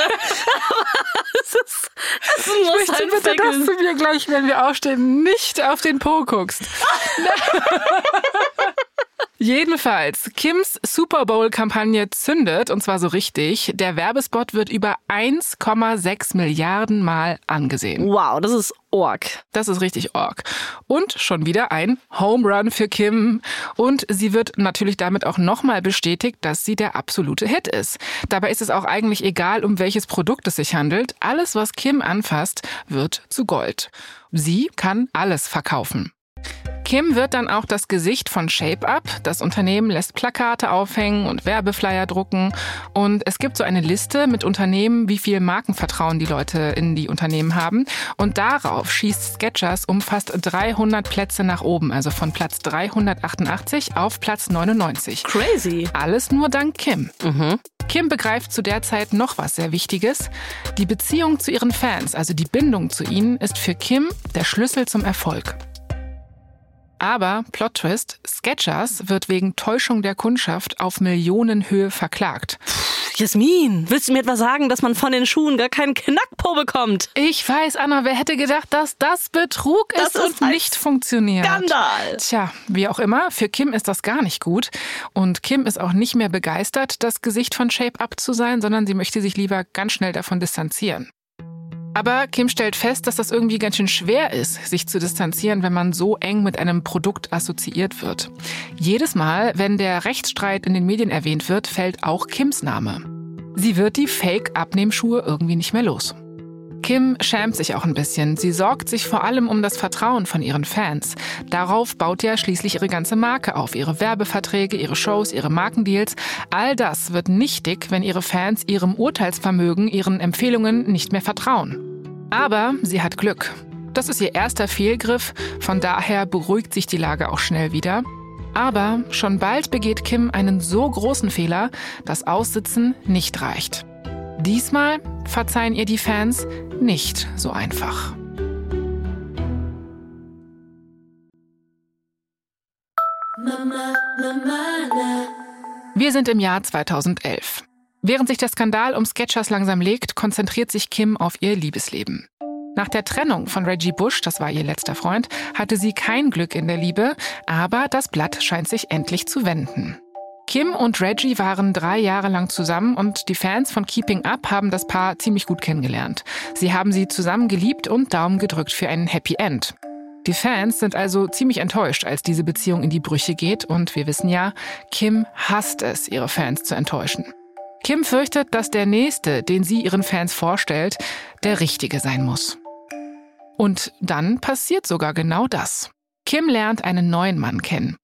es, ist, es muss Ich möchte ein bitte, Fake dass du mir gleich, wenn wir aufstehen, nicht auf den Po guckst. Jedenfalls, Kims Super Bowl-Kampagne zündet und zwar so richtig. Der Werbespot wird über 1,6 Milliarden Mal angesehen. Wow, das ist Org. Das ist richtig org. Und schon wieder ein Home Run für Kim. Und sie wird natürlich damit auch nochmal bestätigt, dass sie der absolute Hit ist. Dabei ist es auch eigentlich egal, um welches Produkt es sich handelt. Alles, was Kim anfasst, wird zu Gold. Sie kann alles verkaufen. Kim wird dann auch das Gesicht von Shape Up. Das Unternehmen lässt Plakate aufhängen und Werbeflyer drucken. Und es gibt so eine Liste mit Unternehmen, wie viel Markenvertrauen die Leute in die Unternehmen haben. Und darauf schießt Skechers um fast 300 Plätze nach oben, also von Platz 388 auf Platz 99. Crazy. Alles nur dank Kim. Kim begreift zu der Zeit noch was sehr Wichtiges. Die Beziehung zu ihren Fans, also die Bindung zu ihnen, ist für Kim der Schlüssel zum Erfolg. Aber, Plot Twist, Skechers wird wegen Täuschung der Kundschaft auf Millionenhöhe verklagt. Jasmin, willst du mir etwa sagen, dass man von den Schuhen gar keinen Knackpo bekommt? Ich weiß, Anna, wer hätte gedacht, dass das Betrug Das ist, ist und nicht funktioniert? Skandal. Tja, wie auch immer, für Kim ist das gar nicht gut. Und Kim ist auch nicht mehr begeistert, das Gesicht von Shape Up zu sein, sondern sie möchte sich lieber ganz schnell davon distanzieren. Aber Kim stellt fest, dass das irgendwie ganz schön schwer ist, sich zu distanzieren, wenn man so eng mit einem Produkt assoziiert wird. Jedes Mal, wenn der Rechtsstreit in den Medien erwähnt wird, fällt auch Kims Name. Sie wird die Fake-Abnehmschuhe irgendwie nicht mehr los. Kim schämt sich auch ein bisschen. Sie sorgt sich vor allem um das Vertrauen von ihren Fans. Darauf baut ja schließlich ihre ganze Marke auf. Ihre Werbeverträge, ihre Shows, ihre Markendeals. All das wird nichtig, wenn ihre Fans ihrem Urteilsvermögen, ihren Empfehlungen nicht mehr vertrauen. Aber sie hat Glück. Das ist ihr erster Fehlgriff, von daher beruhigt sich die Lage auch schnell wieder. Aber schon bald begeht Kim einen so großen Fehler, dass Aussitzen nicht reicht. Diesmal verzeihen ihr die Fans nicht so einfach. Wir sind im Jahr 2011. Während sich der Skandal um Sketchers langsam legt, konzentriert sich Kim auf ihr Liebesleben. Nach der Trennung von Reggie Bush, das war ihr letzter Freund, hatte sie kein Glück in der Liebe, aber das Blatt scheint sich endlich zu wenden. Kim und Reggie waren drei Jahre lang zusammen und die Fans von Keeping Up haben das Paar ziemlich gut kennengelernt. Sie haben sie zusammen geliebt und Daumen gedrückt für ein Happy End. Die Fans sind also ziemlich enttäuscht, als diese Beziehung in die Brüche geht und wir wissen ja, Kim hasst es, ihre Fans zu enttäuschen. Kim fürchtet, dass der nächste, den sie ihren Fans vorstellt, der richtige sein muss. Und dann passiert sogar genau das. Kim lernt einen neuen Mann kennen.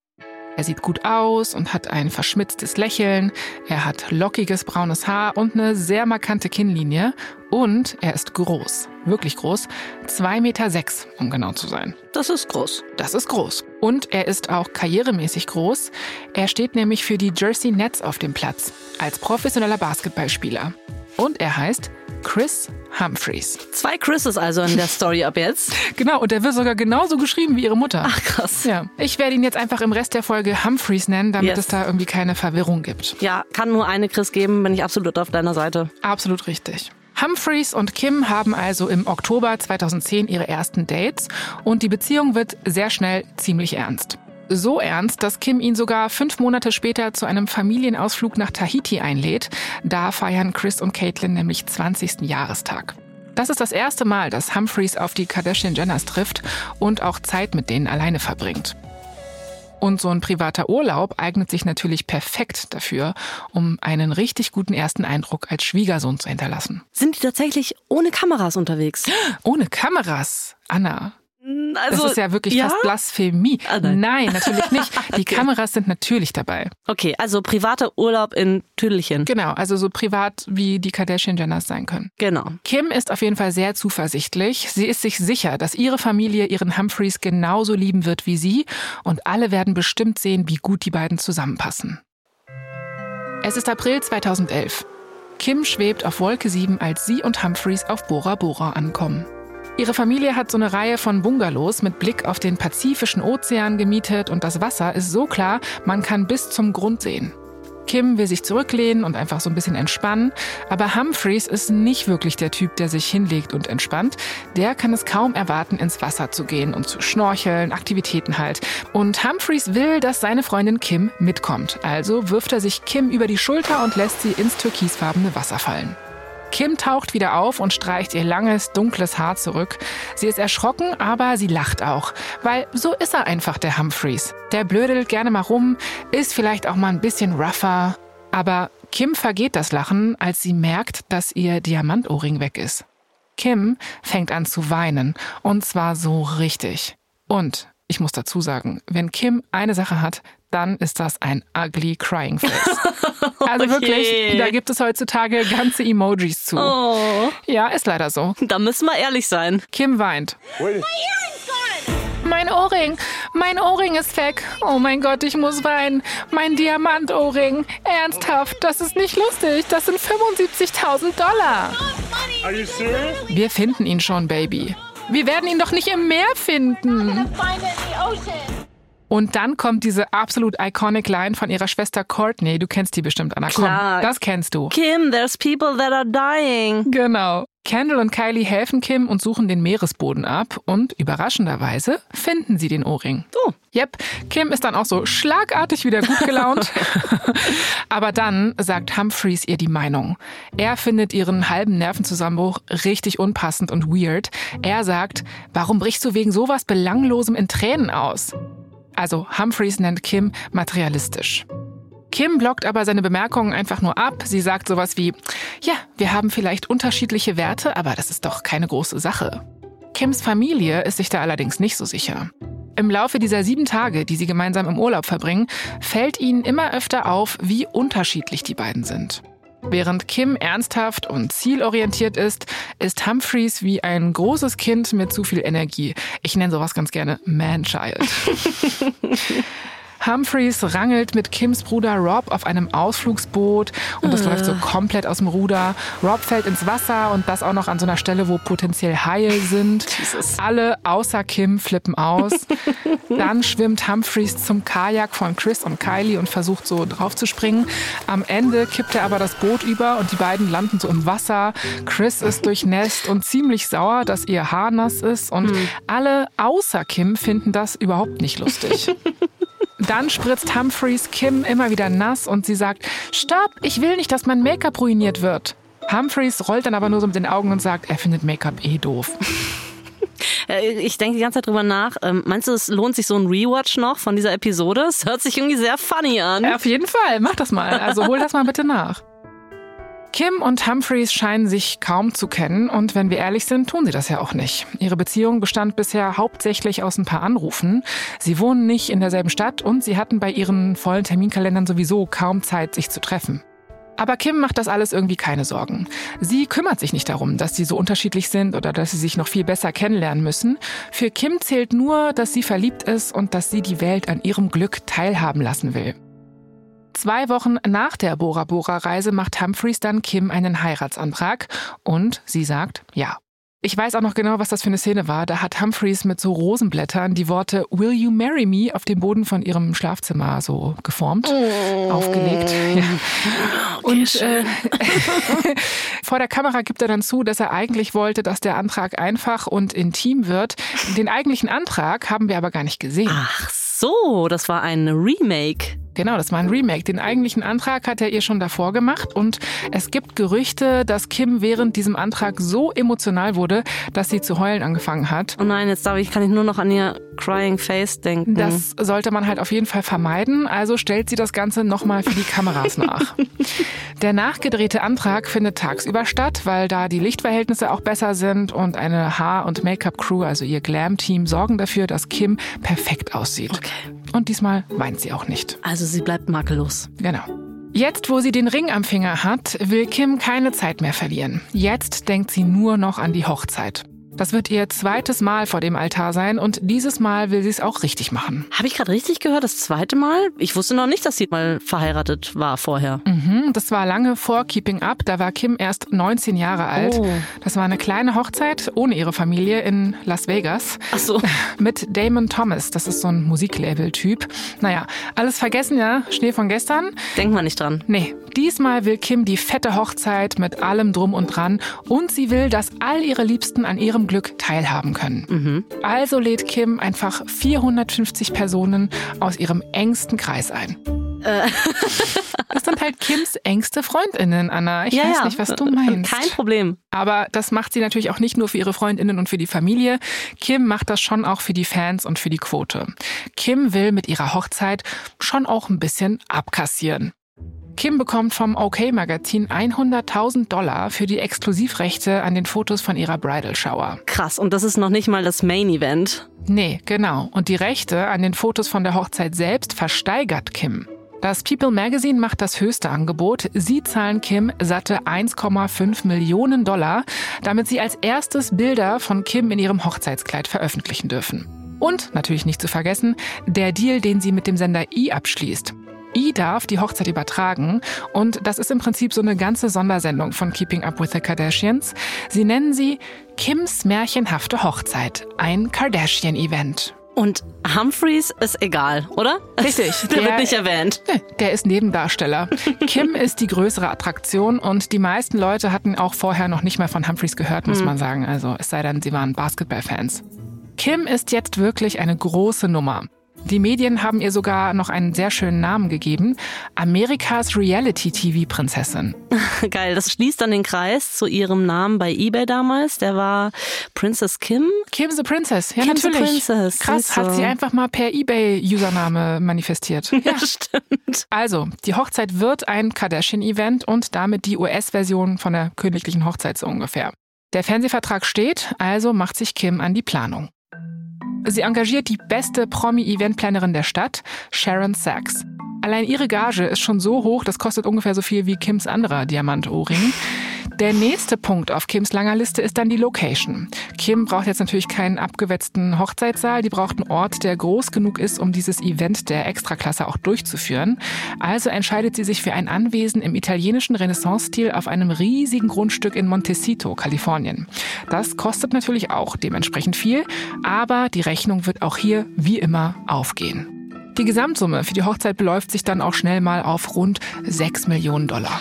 Er sieht gut aus und hat ein verschmitztes Lächeln. Er hat lockiges braunes Haar und eine sehr markante Kinnlinie. Und er ist groß, wirklich groß. 2,6 Meter, sechs, um genau zu sein. Das ist groß. Das ist groß. Und er ist auch karrieremäßig groß. Er steht nämlich für die Jersey Nets auf dem Platz, als professioneller Basketballspieler. Und er heißt Chris Humphreys. Zwei Chrises also in der Story ab jetzt. Genau, und er wird sogar genauso geschrieben wie ihre Mutter. Ach krass. Ja, ich werde ihn jetzt einfach im Rest der Folge Humphreys nennen, damit Yes. es da irgendwie keine Verwirrung gibt. Ja, kann nur eine Chris geben, bin ich absolut auf deiner Seite. Absolut richtig. Humphreys und Kim haben also im Oktober 2010 ihre ersten Dates und die Beziehung wird sehr schnell ziemlich ernst. So ernst, dass Kim ihn sogar fünf Monate später zu einem Familienausflug nach Tahiti einlädt. Da feiern Chris und Caitlin nämlich 20. Jahrestag. Das ist das erste Mal, dass Humphreys auf die Kardashian-Jenners trifft und auch Zeit mit denen alleine verbringt. Und so ein privater Urlaub eignet sich natürlich perfekt dafür, um einen richtig guten ersten Eindruck als Schwiegersohn zu hinterlassen. Sind die tatsächlich ohne Kameras unterwegs? Ohne Kameras, Anna. Also, das ist ja wirklich ja? fast Blasphemie. Ah, nein. nein. natürlich nicht. Die Okay. Kameras sind natürlich dabei. Okay, also privater Urlaub in Tüdelchen. Genau, also so privat wie die Kardashian-Jenners sein können. Genau. Kim ist auf jeden Fall sehr zuversichtlich. Sie ist sich sicher, dass ihre Familie ihren Humphreys genauso lieben wird wie sie und alle werden bestimmt sehen, wie gut die beiden zusammenpassen. Es ist April 2011. Kim schwebt auf Wolke 7, als sie und Humphreys auf Bora Bora ankommen. Ihre Familie hat so eine Reihe von Bungalows mit Blick auf den Pazifischen Ozean gemietet und das Wasser ist so klar, man kann bis zum Grund sehen. Kim will sich zurücklehnen und einfach so ein bisschen entspannen, aber Humphreys ist nicht wirklich der Typ, der sich hinlegt und entspannt. Der kann es kaum erwarten, ins Wasser zu gehen und zu schnorcheln, Aktivitäten halt. Und Humphreys will, dass seine Freundin Kim mitkommt. Also wirft er sich Kim über die Schulter und lässt sie ins türkisfarbene Wasser fallen. Kim taucht wieder auf und streicht ihr langes, dunkles Haar zurück. Sie ist erschrocken, aber sie lacht auch. Weil so ist er einfach, der Humphreys. Der blödelt gerne mal rum, ist vielleicht auch mal ein bisschen rougher. Aber Kim vergeht das Lachen, als sie merkt, dass ihr Diamantohrring weg ist. Kim fängt an zu weinen. Und zwar so richtig. Und ich muss dazu sagen, wenn Kim eine Sache hat, dann ist das ein ugly crying face. Also wirklich, da gibt es heutzutage ganze Emojis zu. Oh, Ja, ist leider so. da müssen wir ehrlich sein. Kim weint. Mein Ohrring, mein Ohrring ist weg. Oh mein Gott, ich muss weinen. Mein Diamantohrring. Ernsthaft, das ist nicht lustig. Das sind 75.000 Dollar. Are you serious? Wir finden ihn schon, Baby. Wir werden ihn doch nicht im Meer finden. Und dann kommt diese absolut iconic Line von ihrer Schwester Courtney. Du kennst die bestimmt, Anna. Komm, Klar. das kennst du. Kim, there's people that are dying. Genau. Kendall und Kylie helfen Kim und suchen den Meeresboden ab und überraschenderweise finden sie den Ohrring. Oh. Yep, Kim ist dann auch so schlagartig wieder gut gelaunt. Aber dann sagt Humphreys ihr die Meinung. Er findet ihren halben Nervenzusammenbruch richtig unpassend und weird. Er sagt, warum brichst du wegen sowas Belanglosem in Tränen aus? Also Humphreys nennt Kim materialistisch. Kim blockt aber seine Bemerkungen einfach nur ab. Sie sagt sowas wie, ja, wir haben vielleicht unterschiedliche Werte, aber das ist doch keine große Sache. Kims Familie ist sich da allerdings nicht so sicher. Im Laufe dieser sieben Tage, die sie gemeinsam im Urlaub verbringen, fällt ihnen immer öfter auf, wie unterschiedlich die beiden sind. Während Kim ernsthaft und zielorientiert ist, ist Humphreys wie ein großes Kind mit zu viel Energie. Ich nenne sowas ganz gerne Man-Child. Humphreys rangelt mit Kims Bruder Rob auf einem Ausflugsboot und das läuft so komplett aus dem Ruder. Rob fällt ins Wasser und das auch noch an so einer Stelle, wo potenziell Haie sind. Alle außer Kim flippen aus. Dann schwimmt Humphreys zum Kajak von Chris und Kylie und versucht so drauf zu springen. Am Ende kippt er aber das Boot über und die beiden landen so im Wasser. Chris ist durchnässt und ziemlich sauer, dass ihr Haar nass ist und alle außer Kim finden das überhaupt nicht lustig. Dann spritzt Humphreys Kim immer wieder nass und sie sagt, Stopp, ich will nicht, dass mein Make-up ruiniert wird. Humphreys rollt dann aber nur so mit den Augen und sagt, er findet Make-up eh doof. Äh, Ich denke die ganze Zeit drüber nach. Ähm, Meinst du, es lohnt sich so ein Rewatch noch von dieser Episode? Es hört sich irgendwie sehr funny an. Auf jeden Fall, mach das mal. Also hol das mal bitte nach. Kim und Humphreys scheinen sich kaum zu kennen und wenn wir ehrlich sind, tun sie das ja auch nicht. Ihre Beziehung bestand bisher hauptsächlich aus ein paar Anrufen. Sie wohnen nicht in derselben Stadt und sie hatten bei ihren vollen Terminkalendern sowieso kaum Zeit, sich zu treffen. Aber Kim macht das alles irgendwie keine Sorgen. Sie kümmert sich nicht darum, dass sie so unterschiedlich sind oder dass sie sich noch viel besser kennenlernen müssen. Für Kim zählt nur, dass sie verliebt ist und dass sie die Welt an ihrem Glück teilhaben lassen will. Zwei Wochen nach der Bora Bora Reise macht Humphreys dann Kim einen Heiratsantrag und sie sagt ja. Ich weiß auch noch genau, was das für eine Szene war. Da hat Humphreys mit so Rosenblättern die Worte Will you marry me auf dem Boden von ihrem Schlafzimmer so geformt, aufgelegt. Ja. Und äh, vor der Kamera gibt er dann zu, dass er eigentlich wollte, dass der Antrag einfach und intim wird. Den eigentlichen Antrag haben wir aber gar nicht gesehen. Ach so, das war ein Remake. Genau, das war ein Remake. Den eigentlichen Antrag hat er ihr schon davor gemacht und es gibt Gerüchte, dass Kim während diesem Antrag so emotional wurde, dass sie zu heulen angefangen hat. Oh nein, jetzt darf ich, kann ich nur noch an ihr Crying Face denken. Das sollte man halt auf jeden Fall vermeiden, also stellt sie das Ganze nochmal für die Kameras nach. Der nachgedrehte Antrag findet tagsüber statt, weil da die Lichtverhältnisse auch besser sind und eine Haar- und Make-up-Crew, also ihr Glam-Team, sorgen dafür, dass Kim perfekt aussieht. Okay. Und diesmal weint sie auch nicht. Also sie bleibt makellos. Genau. Jetzt, wo sie den Ring am Finger hat, will Kim keine Zeit mehr verlieren. Jetzt denkt sie nur noch an die Hochzeit. Das wird ihr zweites Mal vor dem Altar sein und dieses Mal will sie es auch richtig machen. Habe ich gerade richtig gehört, das zweite Mal? Ich wusste noch nicht, dass sie mal verheiratet war vorher. Mhm, das war lange vor Keeping Up, da war Kim erst 19 Jahre alt. Oh. Das war eine kleine Hochzeit ohne ihre Familie in Las Vegas. Ach so. Mit Damon Thomas, das ist so ein Musiklabel-Typ. Naja, alles vergessen, ja? Schnee von gestern? Denkt man nicht dran. Nee, diesmal will Kim die fette Hochzeit mit allem drum und dran und sie will, dass all ihre Liebsten an ihrem Glück teilhaben können. Also lädt Kim einfach 450 Personen aus ihrem engsten Kreis ein. Das sind halt Kims engste Freundinnen, Anna. Ich weiß nicht, was du meinst. Kein Problem. Aber das macht sie natürlich auch nicht nur für ihre Freundinnen und für die Familie. Kim macht das schon auch für die Fans und für die Quote. Kim will mit ihrer Hochzeit schon auch ein bisschen abkassieren. Kim bekommt vom OK-Magazin 100.000 Dollar für die Exklusivrechte an den Fotos von ihrer Bridal Shower. Krass. Und das ist noch nicht mal das Main Event. Nee, genau. Und die Rechte an den Fotos von der Hochzeit selbst versteigert Kim. Das People Magazine macht das höchste Angebot. Sie zahlen Kim satte 1,5 Millionen Dollar, damit sie als erstes Bilder von Kim in ihrem Hochzeitskleid veröffentlichen dürfen. Und natürlich nicht zu vergessen, der Deal, den sie mit dem Sender E abschließt. E darf die Hochzeit übertragen und das ist im Prinzip so eine ganze Sondersendung von Keeping Up with the Kardashians. Sie nennen sie Kims märchenhafte Hochzeit, ein Kardashian-Event. Und Humphreys ist egal, oder? Richtig. Der, wird nicht erwähnt. Der ist Nebendarsteller. Kim ist die größere Attraktion und die meisten Leute hatten auch vorher noch nicht mal von Humphreys gehört, muss man sagen. Also es sei denn, sie waren Basketballfans. Kim ist jetzt wirklich eine große Nummer. Die Medien haben ihr sogar noch einen sehr schönen Namen gegeben. Amerikas Reality-TV-Prinzessin. Geil, das schließt dann den Kreis zu ihrem Namen bei eBay damals. Der war Princess Kim. Kim the Princess. Ja, Kim the natürlich. Princess, Krass, hat sie einfach mal per eBay-Username manifestiert. Ja. stimmt. Also, die Hochzeit wird ein Kardashian-Event und damit die US-Version von der königlichen Hochzeit so ungefähr. Der Fernsehvertrag steht, also macht sich Kim an die Planung. Sie engagiert die beste Promi-Eventplanerin der Stadt, Sharon Sachs. Allein ihre Gage ist schon so hoch, das kostet ungefähr so viel wie Kims anderer Diamantohrring. Der nächste Punkt auf Kims langer Liste ist dann die Location. Kim braucht jetzt natürlich keinen abgewetzten Hochzeitssaal, die braucht einen Ort, der groß genug ist, um dieses Event der Extraklasse auch durchzuführen. Also entscheidet sie sich für ein Anwesen im italienischen Renaissance-Stil auf einem riesigen Grundstück in Montecito, Kalifornien. Das kostet natürlich auch dementsprechend viel, aber die Rechnung wird auch hier wie immer aufgehen. Die Gesamtsumme für die Hochzeit beläuft sich dann auch schnell mal auf rund 6 Millionen Dollar.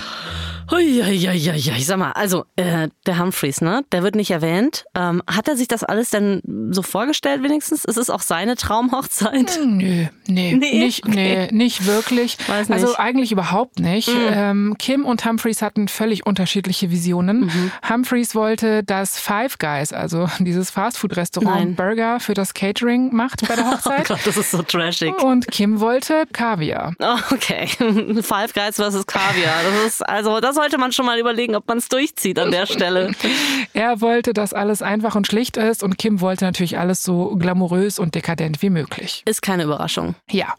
Huiuiuiui. Ich sag mal, also äh, der Humphreys, ne? Der wird nicht erwähnt. Ähm, hat er sich das alles denn so vorgestellt wenigstens? Ist es auch seine Traumhochzeit? Nö, nee, Nee, nicht, nee, nicht wirklich. Weiß nicht. Also eigentlich überhaupt nicht. Ähm, Kim und Humphreys hatten völlig unterschiedliche Visionen. Humphreys wollte, dass Five Guys, also dieses Fastfood-Restaurant. Burger für das Catering macht bei der Oh Hochzeit. Gott, das ist so trashig. und Kim wollte Kaviar. Oh, okay. Five Guys versus Kaviar. Das ist, also, da sollte man schon mal überlegen, ob man es durchzieht an der Stelle. Er wollte, dass alles einfach und schlicht ist und Kim wollte natürlich alles so glamourös und dekadent wie möglich. Ist keine Überraschung. Ja,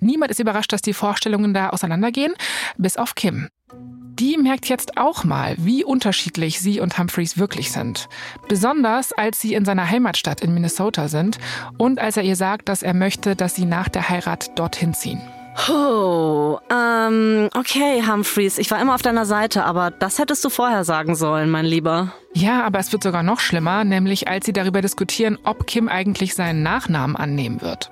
niemand ist überrascht, dass die Vorstellungen da auseinandergehen, bis auf Kim. Die merkt jetzt auch mal, wie unterschiedlich sie und Humphreys wirklich sind. Besonders als sie in seiner Heimatstadt in Minnesota sind und als er ihr sagt, dass er möchte, dass sie nach der Heirat dorthin ziehen. Oh, ähm, okay, Humphreys, ich war immer auf deiner Seite, aber das hättest du vorher sagen sollen, mein Lieber. Ja, aber es wird sogar noch schlimmer, nämlich als sie darüber diskutieren, ob Kim eigentlich seinen Nachnamen annehmen wird.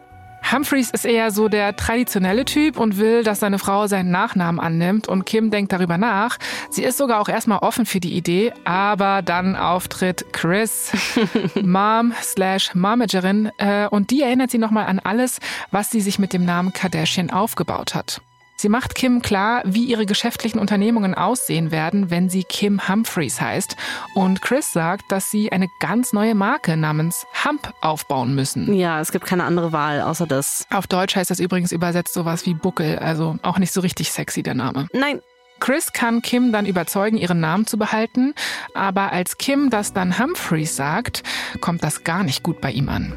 Humphreys ist eher so der traditionelle Typ und will, dass seine Frau seinen Nachnamen annimmt und Kim denkt darüber nach. Sie ist sogar auch erstmal offen für die Idee, aber dann auftritt Chris, Mom slash Momagerin äh, und die erinnert sie nochmal an alles, was sie sich mit dem Namen Kardashian aufgebaut hat. Sie macht Kim klar, wie ihre geschäftlichen Unternehmungen aussehen werden, wenn sie Kim Humphreys heißt. Und Chris sagt, dass sie eine ganz neue Marke namens Hump aufbauen müssen. Ja, es gibt keine andere Wahl außer das. Auf Deutsch heißt das übrigens übersetzt sowas wie Buckel, also auch nicht so richtig sexy der Name. Nein, Chris kann Kim dann überzeugen, ihren Namen zu behalten, aber als Kim das dann Humphreys sagt, kommt das gar nicht gut bei ihm an.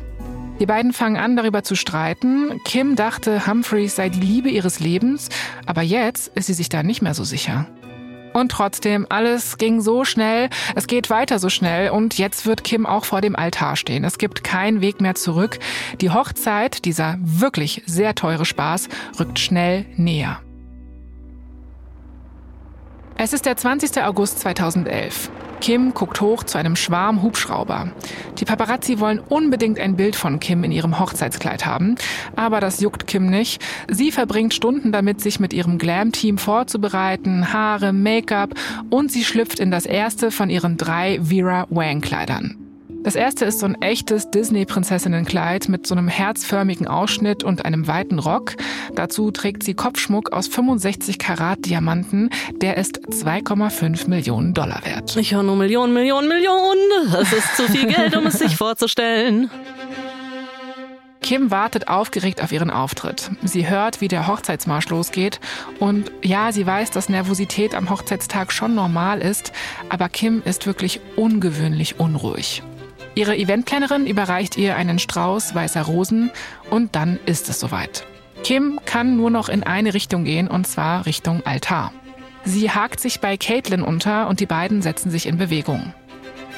Die beiden fangen an, darüber zu streiten. Kim dachte, Humphreys sei die Liebe ihres Lebens, aber jetzt ist sie sich da nicht mehr so sicher. Und trotzdem, alles ging so schnell, es geht weiter so schnell und jetzt wird Kim auch vor dem Altar stehen. Es gibt keinen Weg mehr zurück. Die Hochzeit, dieser wirklich sehr teure Spaß, rückt schnell näher. Es ist der 20. August 2011. Kim guckt hoch zu einem Schwarm Hubschrauber. Die Paparazzi wollen unbedingt ein Bild von Kim in ihrem Hochzeitskleid haben, aber das juckt Kim nicht. Sie verbringt Stunden damit, sich mit ihrem Glam-Team vorzubereiten, Haare, Make-up und sie schlüpft in das erste von ihren drei Vera Wang-Kleidern. Das erste ist so ein echtes Disney-Prinzessinnenkleid mit so einem herzförmigen Ausschnitt und einem weiten Rock. Dazu trägt sie Kopfschmuck aus 65 Karat Diamanten. Der ist 2,5 Millionen Dollar wert. ich höre nur Millionen, Millionen, Millionen. Das ist zu viel Geld, um es sich vorzustellen. Kim wartet aufgeregt auf ihren Auftritt. Sie hört, wie der Hochzeitsmarsch losgeht. Und ja, sie weiß, dass Nervosität am Hochzeitstag schon normal ist, aber Kim ist wirklich ungewöhnlich unruhig. Ihre Eventplanerin überreicht ihr einen Strauß weißer Rosen und dann ist es soweit. Kim kann nur noch in eine Richtung gehen und zwar Richtung Altar. Sie hakt sich bei Caitlin unter und die beiden setzen sich in Bewegung.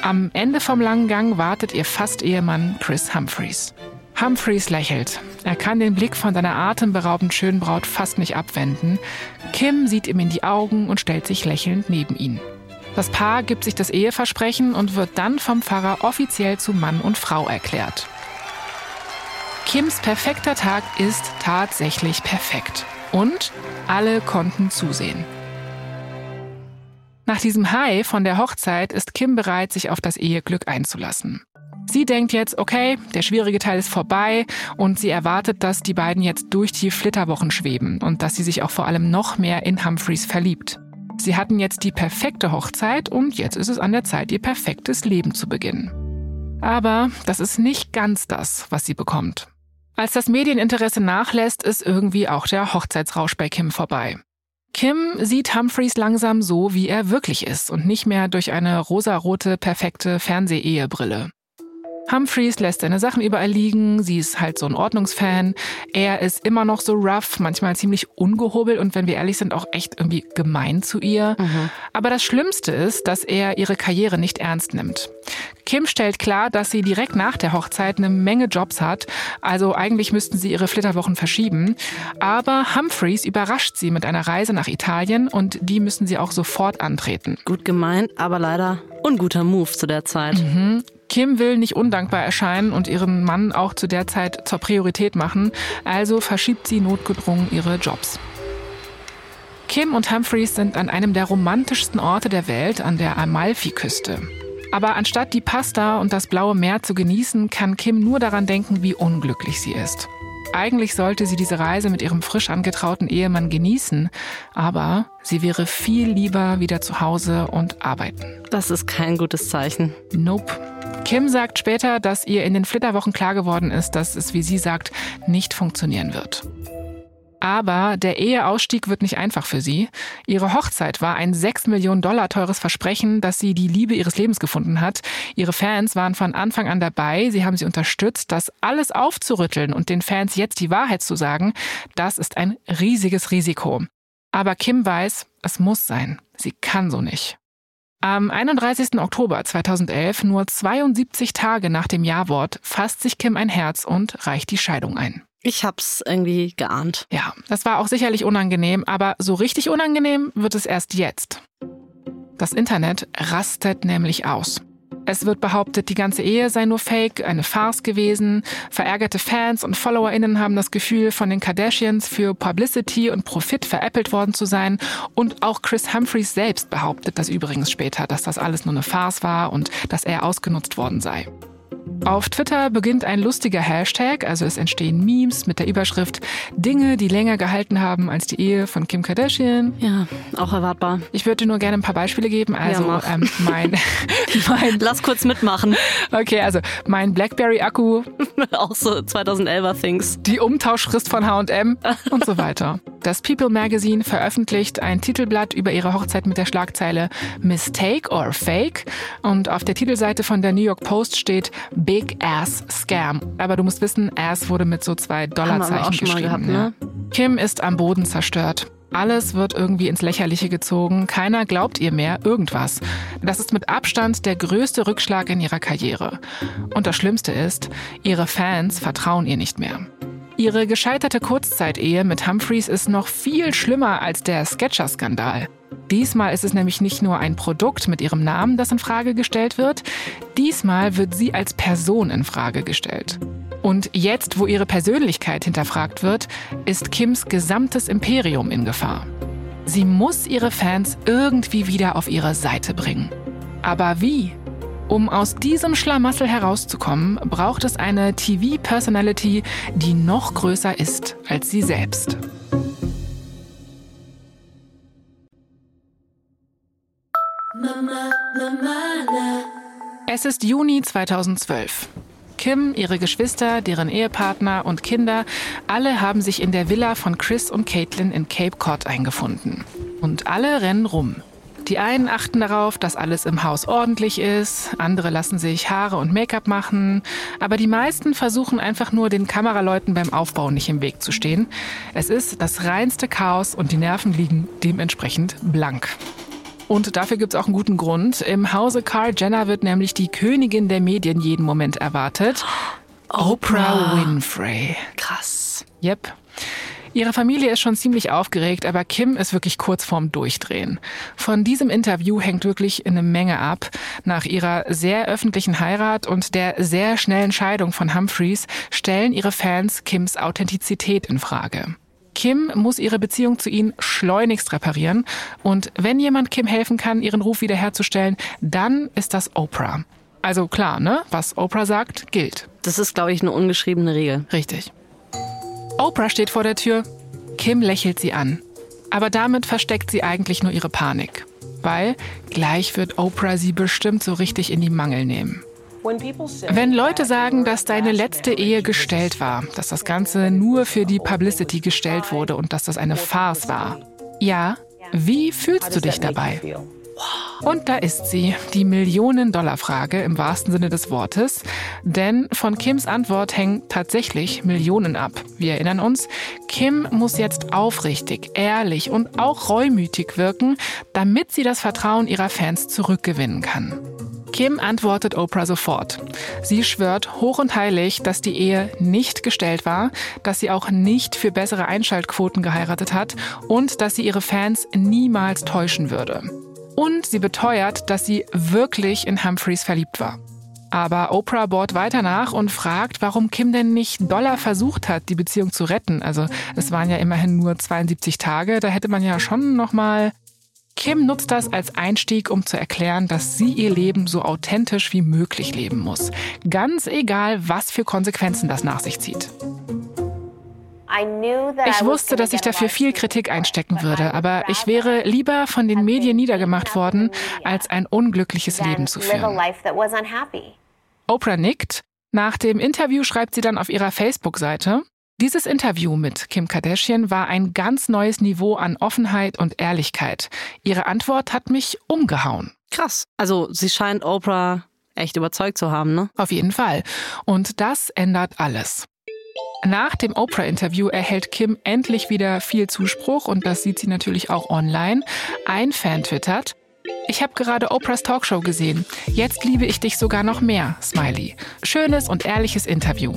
Am Ende vom langen Gang wartet ihr Fast-Ehemann Chris Humphreys. Humphreys lächelt. Er kann den Blick von seiner atemberaubend schönen Braut fast nicht abwenden. Kim sieht ihm in die Augen und stellt sich lächelnd neben ihn. Das Paar gibt sich das Eheversprechen und wird dann vom Pfarrer offiziell zu Mann und Frau erklärt. Kims perfekter Tag ist tatsächlich perfekt. Und alle konnten zusehen. Nach diesem High von der Hochzeit ist Kim bereit, sich auf das Eheglück einzulassen. Sie denkt jetzt, okay, der schwierige Teil ist vorbei und sie erwartet, dass die beiden jetzt durch die Flitterwochen schweben und dass sie sich auch vor allem noch mehr in Humphreys verliebt. Sie hatten jetzt die perfekte Hochzeit und jetzt ist es an der Zeit, ihr perfektes Leben zu beginnen. Aber das ist nicht ganz das, was sie bekommt. Als das Medieninteresse nachlässt, ist irgendwie auch der Hochzeitsrausch bei Kim vorbei. Kim sieht Humphreys langsam so, wie er wirklich ist und nicht mehr durch eine rosarote, perfekte Fernsehehebrille. Humphreys lässt seine Sachen überall liegen, sie ist halt so ein Ordnungsfan. Er ist immer noch so rough, manchmal ziemlich ungehobelt und wenn wir ehrlich sind, auch echt irgendwie gemein zu ihr. Mhm. Aber das Schlimmste ist, dass er ihre Karriere nicht ernst nimmt. Kim stellt klar, dass sie direkt nach der Hochzeit eine Menge Jobs hat, also eigentlich müssten sie ihre Flitterwochen verschieben. Aber Humphreys überrascht sie mit einer Reise nach Italien und die müssen sie auch sofort antreten. Gut gemeint, aber leider unguter Move zu der Zeit. Mhm. Kim will nicht undankbar erscheinen und ihren Mann auch zu der Zeit zur Priorität machen, also verschiebt sie notgedrungen ihre Jobs. Kim und Humphreys sind an einem der romantischsten Orte der Welt, an der Amalfi-Küste. Aber anstatt die Pasta und das blaue Meer zu genießen, kann Kim nur daran denken, wie unglücklich sie ist. Eigentlich sollte sie diese Reise mit ihrem frisch angetrauten Ehemann genießen, aber sie wäre viel lieber wieder zu Hause und arbeiten. Das ist kein gutes Zeichen. Nope. Kim sagt später, dass ihr in den Flitterwochen klar geworden ist, dass es, wie sie sagt, nicht funktionieren wird. Aber der Eheausstieg wird nicht einfach für sie. Ihre Hochzeit war ein 6 Millionen Dollar teures Versprechen, dass sie die Liebe ihres Lebens gefunden hat. Ihre Fans waren von Anfang an dabei. Sie haben sie unterstützt. Das alles aufzurütteln und den Fans jetzt die Wahrheit zu sagen, das ist ein riesiges Risiko. Aber Kim weiß, es muss sein. Sie kann so nicht. Am 31. Oktober 2011, nur 72 Tage nach dem Ja-Wort, fasst sich Kim ein Herz und reicht die Scheidung ein. Ich hab's irgendwie geahnt. Ja, das war auch sicherlich unangenehm, aber so richtig unangenehm wird es erst jetzt. Das Internet rastet nämlich aus. Es wird behauptet, die ganze Ehe sei nur Fake, eine Farce gewesen. Verärgerte Fans und FollowerInnen haben das Gefühl, von den Kardashians für Publicity und Profit veräppelt worden zu sein. Und auch Chris Humphreys selbst behauptet das übrigens später, dass das alles nur eine Farce war und dass er ausgenutzt worden sei. Auf Twitter beginnt ein lustiger Hashtag, also es entstehen Memes mit der Überschrift Dinge, die länger gehalten haben als die Ehe von Kim Kardashian. Ja, auch erwartbar. Ich würde dir nur gerne ein paar Beispiele geben. Also Ja, ähm, mein, mein, Lass kurz mitmachen. okay, also mein BlackBerry-Akku, auch so 2011er Things. die Umtauschfrist von H&M und so weiter. Das People Magazine veröffentlicht ein Titelblatt über ihre Hochzeit mit der Schlagzeile Mistake or Fake und auf der Titelseite von der New York Post steht Big Ass Scam. Aber du musst wissen, Ass wurde mit so zwei Dollarzeichen geschrieben. gehabt, ne? ja. Kim ist am Boden zerstört. Alles wird irgendwie ins Lächerliche gezogen. Keiner glaubt ihr mehr irgendwas. Das ist mit Abstand der größte Rückschlag in ihrer Karriere. Und das Schlimmste ist, ihre Fans vertrauen ihr nicht mehr. Ihre gescheiterte Kurzzeit-Ehe mit Humphreys ist noch viel schlimmer als der Sketcher-Skandal. Diesmal ist es nämlich nicht nur ein Produkt mit ihrem Namen, das in Frage gestellt wird. Diesmal wird sie als Person in Frage gestellt. Und jetzt, wo ihre Persönlichkeit hinterfragt wird, ist Kims gesamtes Imperium in Gefahr. Sie muss ihre Fans irgendwie wieder auf ihre Seite bringen. Aber wie? Um aus diesem Schlamassel herauszukommen, braucht es eine TV-Personality, die noch größer ist als sie selbst. Es ist Juni 2012. Kim, ihre Geschwister, deren Ehepartner und Kinder, alle haben sich in der Villa von Chris und Caitlin in Cape Cod eingefunden. Und alle rennen rum. Die einen achten darauf, dass alles im Haus ordentlich ist, andere lassen sich Haare und Make-up machen, aber die meisten versuchen einfach nur den Kameraleuten beim Aufbau nicht im Weg zu stehen. Es ist das reinste Chaos und die Nerven liegen dementsprechend blank. Und dafür gibt es auch einen guten Grund. Im Hause Carl Jenner wird nämlich die Königin der Medien jeden Moment erwartet. Oprah Winfrey. Krass. Yep. Ihre Familie ist schon ziemlich aufgeregt, aber Kim ist wirklich kurz vorm Durchdrehen. Von diesem Interview hängt wirklich eine Menge ab. Nach ihrer sehr öffentlichen Heirat und der sehr schnellen Scheidung von Humphreys stellen ihre Fans Kims Authentizität in Frage. Kim muss ihre Beziehung zu ihnen schleunigst reparieren. Und wenn jemand Kim helfen kann, ihren Ruf wiederherzustellen, dann ist das Oprah. Also klar, ne? Was Oprah sagt, gilt. Das ist, glaube ich, eine ungeschriebene Regel. Richtig. Oprah steht vor der Tür. Kim lächelt sie an. Aber damit versteckt sie eigentlich nur ihre Panik. Weil gleich wird Oprah sie bestimmt so richtig in die Mangel nehmen. Wenn Leute sagen, dass deine letzte Ehe gestellt war, dass das Ganze nur für die Publicity gestellt wurde und dass das eine Farce war, ja, wie fühlst du dich dabei? Und da ist sie, die Millionen-Dollar-Frage im wahrsten Sinne des Wortes. Denn von Kims Antwort hängen tatsächlich Millionen ab. Wir erinnern uns, Kim muss jetzt aufrichtig, ehrlich und auch reumütig wirken, damit sie das Vertrauen ihrer Fans zurückgewinnen kann. Kim antwortet Oprah sofort. Sie schwört hoch und heilig, dass die Ehe nicht gestellt war, dass sie auch nicht für bessere Einschaltquoten geheiratet hat und dass sie ihre Fans niemals täuschen würde. Und sie beteuert, dass sie wirklich in Humphreys verliebt war. Aber Oprah bohrt weiter nach und fragt, warum Kim denn nicht Dollar versucht hat, die Beziehung zu retten. Also es waren ja immerhin nur 72 Tage, da hätte man ja schon noch mal Kim nutzt das als Einstieg, um zu erklären, dass sie ihr Leben so authentisch wie möglich leben muss. Ganz egal, was für Konsequenzen das nach sich zieht. Ich wusste, dass ich dafür viel Kritik einstecken würde, aber ich wäre lieber von den Medien niedergemacht worden, als ein unglückliches Leben zu führen. Oprah nickt. Nach dem Interview schreibt sie dann auf ihrer Facebook-Seite, dieses Interview mit Kim Kardashian war ein ganz neues Niveau an Offenheit und Ehrlichkeit. Ihre Antwort hat mich umgehauen. Krass. Also sie scheint Oprah echt überzeugt zu haben, ne? Auf jeden Fall. Und das ändert alles. Nach dem Oprah-Interview erhält Kim endlich wieder viel Zuspruch und das sieht sie natürlich auch online. Ein Fan twittert, ich habe gerade Oprahs Talkshow gesehen. Jetzt liebe ich dich sogar noch mehr, Smiley. Schönes und ehrliches Interview.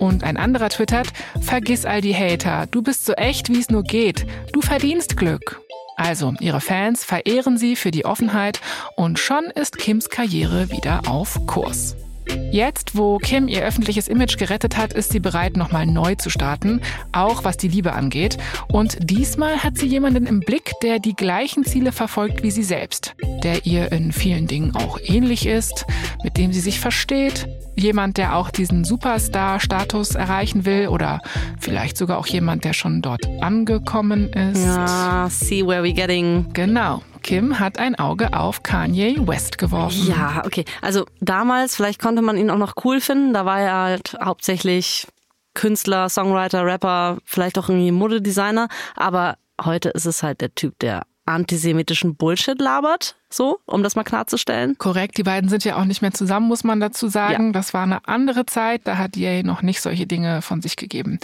Und ein anderer twittert, vergiss all die Hater. Du bist so echt, wie es nur geht. Du verdienst Glück. Also, ihre Fans verehren sie für die Offenheit und schon ist Kims Karriere wieder auf Kurs. Jetzt, wo Kim ihr öffentliches Image gerettet hat, ist sie bereit, nochmal neu zu starten, auch was die Liebe angeht. Und diesmal hat sie jemanden im Blick, der die gleichen Ziele verfolgt wie sie selbst, der ihr in vielen Dingen auch ähnlich ist, mit dem sie sich versteht, jemand, der auch diesen Superstar-Status erreichen will oder vielleicht sogar auch jemand, der schon dort angekommen ist. Ja, see where we getting. Genau. Kim hat ein Auge auf Kanye West geworfen. Ja, okay. Also damals, vielleicht konnte man ihn auch noch cool finden. Da war er halt hauptsächlich Künstler, Songwriter, Rapper, vielleicht auch irgendwie Modedesigner. Aber heute ist es halt der Typ, der antisemitischen Bullshit labert, so, um das mal klarzustellen. Korrekt, die beiden sind ja auch nicht mehr zusammen, muss man dazu sagen. Ja. Das war eine andere Zeit, da hat Ye noch nicht solche Dinge von sich gegeben.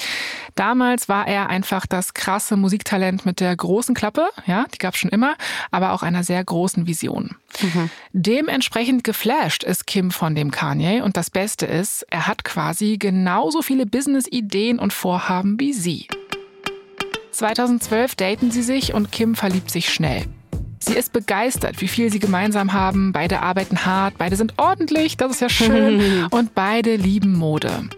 Damals war er einfach das krasse Musiktalent mit der großen Klappe, ja, die gab es schon immer, aber auch einer sehr großen Vision. Mhm. Dementsprechend geflasht ist Kim von dem Kanye und das Beste ist, er hat quasi genauso viele Business-Ideen und Vorhaben wie sie. 2012 daten sie sich und Kim verliebt sich schnell. Sie ist begeistert, wie viel sie gemeinsam haben. Beide arbeiten hart, beide sind ordentlich, das ist ja schön. und beide lieben Mode.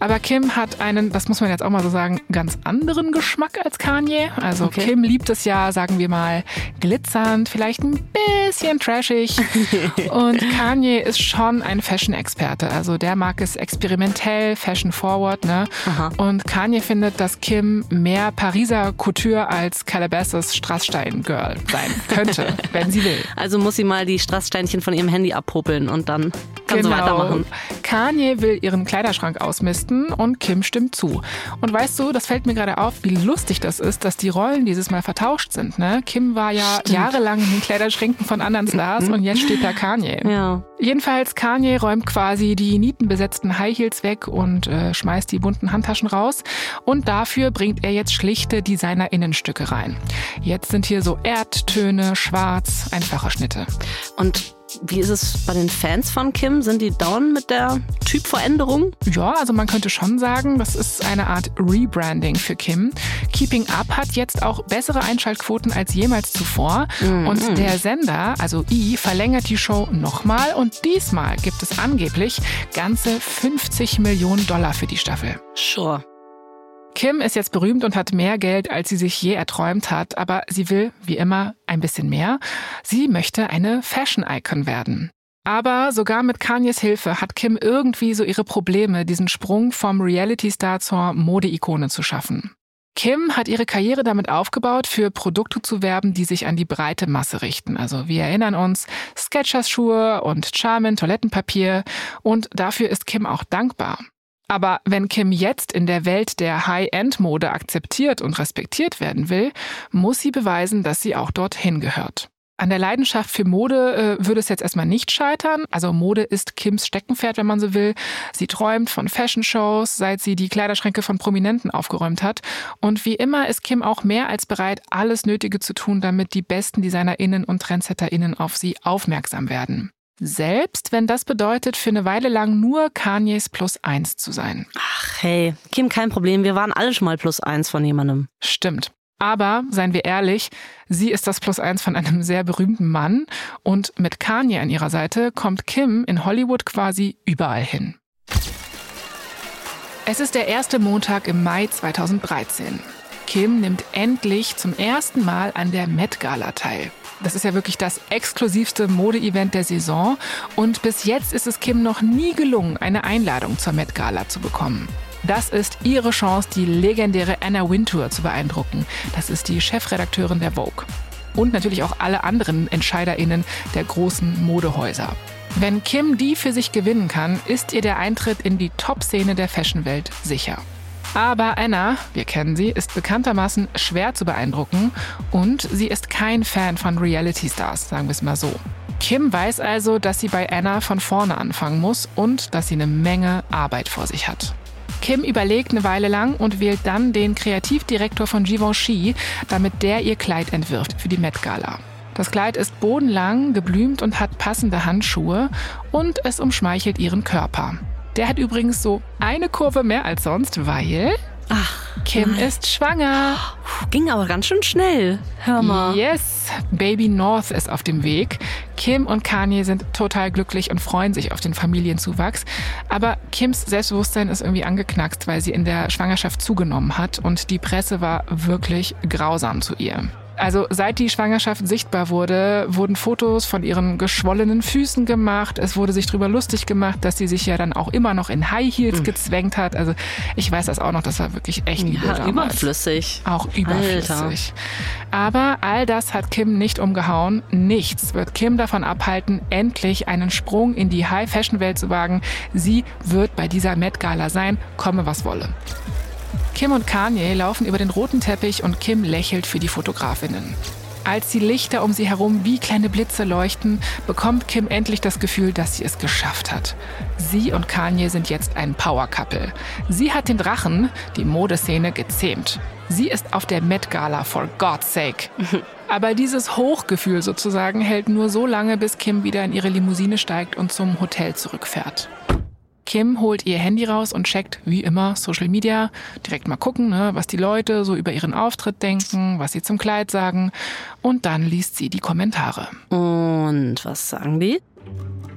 Aber Kim hat einen, das muss man jetzt auch mal so sagen, ganz anderen Geschmack als Kanye. Also okay. Kim liebt es ja, sagen wir mal, glitzernd, vielleicht ein bisschen trashig. Und Kanye ist schon ein Fashion-Experte. Also der mag es experimentell, fashion-forward. Ne? Und Kanye findet, dass Kim mehr Pariser Couture als Calabasas Strassstein-Girl sein könnte, wenn sie will. Also muss sie mal die Strasssteinchen von ihrem Handy abpuppeln und dann kann genau. sie weitermachen. Kanye will ihren Kleiderschrank ausmisten Weihnachten und Kim stimmt zu. Und weißt du, das fällt mir gerade auf, wie lustig das ist, dass die Rollen dieses Mal vertauscht sind. Ne? Kim war ja Stimmt. jahrelang in den Kleiderschränken von anderen Stars und jetzt steht da Kanye. Ja. Jedenfalls, Kanye räumt quasi die nietenbesetzten High Heels weg und äh, schmeißt die bunten Handtaschen raus. Und dafür bringt er jetzt schlichte Designer-Innenstücke rein. Jetzt sind hier so Erdtöne, schwarz, einfache Schnitte. Und wie ist es bei den Fans von Kim? Sind die down mit der Typveränderung? Ja, also man könnte schon sagen, das ist eine Art Rebranding für Kim. Keeping Up hat jetzt auch bessere Einschaltquoten als jemals zuvor. Mhm. Und der Sender, also E, verlängert die Show nochmal und diesmal gibt es angeblich ganze 50 Millionen Dollar für die Staffel. Sure. Kim ist jetzt berühmt und hat mehr Geld, als sie sich je erträumt hat, aber sie will, wie immer, ein bisschen mehr. Sie möchte eine Fashion-Icon werden. Aber sogar mit Kanyes Hilfe hat Kim irgendwie so ihre Probleme, diesen Sprung vom Reality-Star zur Mode-Ikone zu schaffen. Kim hat ihre Karriere damit aufgebaut, für Produkte zu werben, die sich an die breite Masse richten. Also wir erinnern uns, Skechers Schuhe und Charmin Toilettenpapier. Und dafür ist Kim auch dankbar. Aber wenn Kim jetzt in der Welt der High-End-Mode akzeptiert und respektiert werden will, muss sie beweisen, dass sie auch dorthin gehört. An der Leidenschaft für Mode äh, würde es jetzt erstmal nicht scheitern. Also Mode ist Kims Steckenpferd, wenn man so will. Sie träumt von Fashion-Shows, seit sie die Kleiderschränke von Prominenten aufgeräumt hat. Und wie immer ist Kim auch mehr als bereit, alles Nötige zu tun, damit die besten DesignerInnen und TrendsetterInnen auf sie aufmerksam werden. Selbst wenn das bedeutet, für eine Weile lang nur Kanyes Plus eins zu sein. Ach hey, Kim, kein Problem. Wir waren alle schon mal Plus eins von jemandem. Stimmt. Aber, seien wir ehrlich, sie ist das Plus eins von einem sehr berühmten Mann und mit Kanye an ihrer Seite kommt Kim in Hollywood quasi überall hin. Es ist der erste Montag im Mai 2013. Kim nimmt endlich zum ersten Mal an der Met Gala teil. Das ist ja wirklich das exklusivste Modeevent der Saison. Und bis jetzt ist es Kim noch nie gelungen, eine Einladung zur Met Gala zu bekommen. Das ist ihre Chance, die legendäre Anna Wintour zu beeindrucken. Das ist die Chefredakteurin der Vogue. Und natürlich auch alle anderen EntscheiderInnen der großen Modehäuser. Wenn Kim die für sich gewinnen kann, ist ihr der Eintritt in die Top-Szene der Fashionwelt sicher. Aber Anna, wir kennen sie, ist bekanntermaßen schwer zu beeindrucken und sie ist kein Fan von Reality-Stars, sagen wir es mal so. Kim weiß also, dass sie bei Anna von vorne anfangen muss und dass sie eine Menge Arbeit vor sich hat. Kim überlegt eine Weile lang und wählt dann den Kreativdirektor von Givenchy, damit der ihr Kleid entwirft für die Met Gala. Das Kleid ist bodenlang, geblümt und hat passende Handschuhe und es umschmeichelt ihren Körper. Der hat übrigens so eine Kurve mehr als sonst, weil Ach, Kim nein. ist schwanger. Ging aber ganz schön schnell. Hör mal. Yes, Baby North ist auf dem Weg. Kim und Kanye sind total glücklich und freuen sich auf den Familienzuwachs. Aber Kims Selbstbewusstsein ist irgendwie angeknackst, weil sie in der Schwangerschaft zugenommen hat und die Presse war wirklich grausam zu ihr. Also seit die Schwangerschaft sichtbar wurde, wurden Fotos von ihren geschwollenen Füßen gemacht. Es wurde sich darüber lustig gemacht, dass sie sich ja dann auch immer noch in High Heels mhm. gezwängt hat. Also ich weiß das auch noch, das war wirklich echt ja, damals. überflüssig. Auch überflüssig. Alter. Aber all das hat Kim nicht umgehauen. Nichts wird Kim davon abhalten, endlich einen Sprung in die High-Fashion-Welt zu wagen. Sie wird bei dieser Met-Gala sein, komme was wolle. Kim und Kanye laufen über den roten Teppich und Kim lächelt für die Fotografinnen. Als die Lichter um sie herum wie kleine Blitze leuchten, bekommt Kim endlich das Gefühl, dass sie es geschafft hat. Sie und Kanye sind jetzt ein Power-Couple. Sie hat den Drachen, die Modeszene, gezähmt. Sie ist auf der Met Gala, for God's sake. Aber dieses Hochgefühl sozusagen hält nur so lange, bis Kim wieder in ihre Limousine steigt und zum Hotel zurückfährt. Kim holt ihr Handy raus und checkt, wie immer, Social Media. Direkt mal gucken, ne, was die Leute so über ihren Auftritt denken, was sie zum Kleid sagen. Und dann liest sie die Kommentare. Und was sagen die?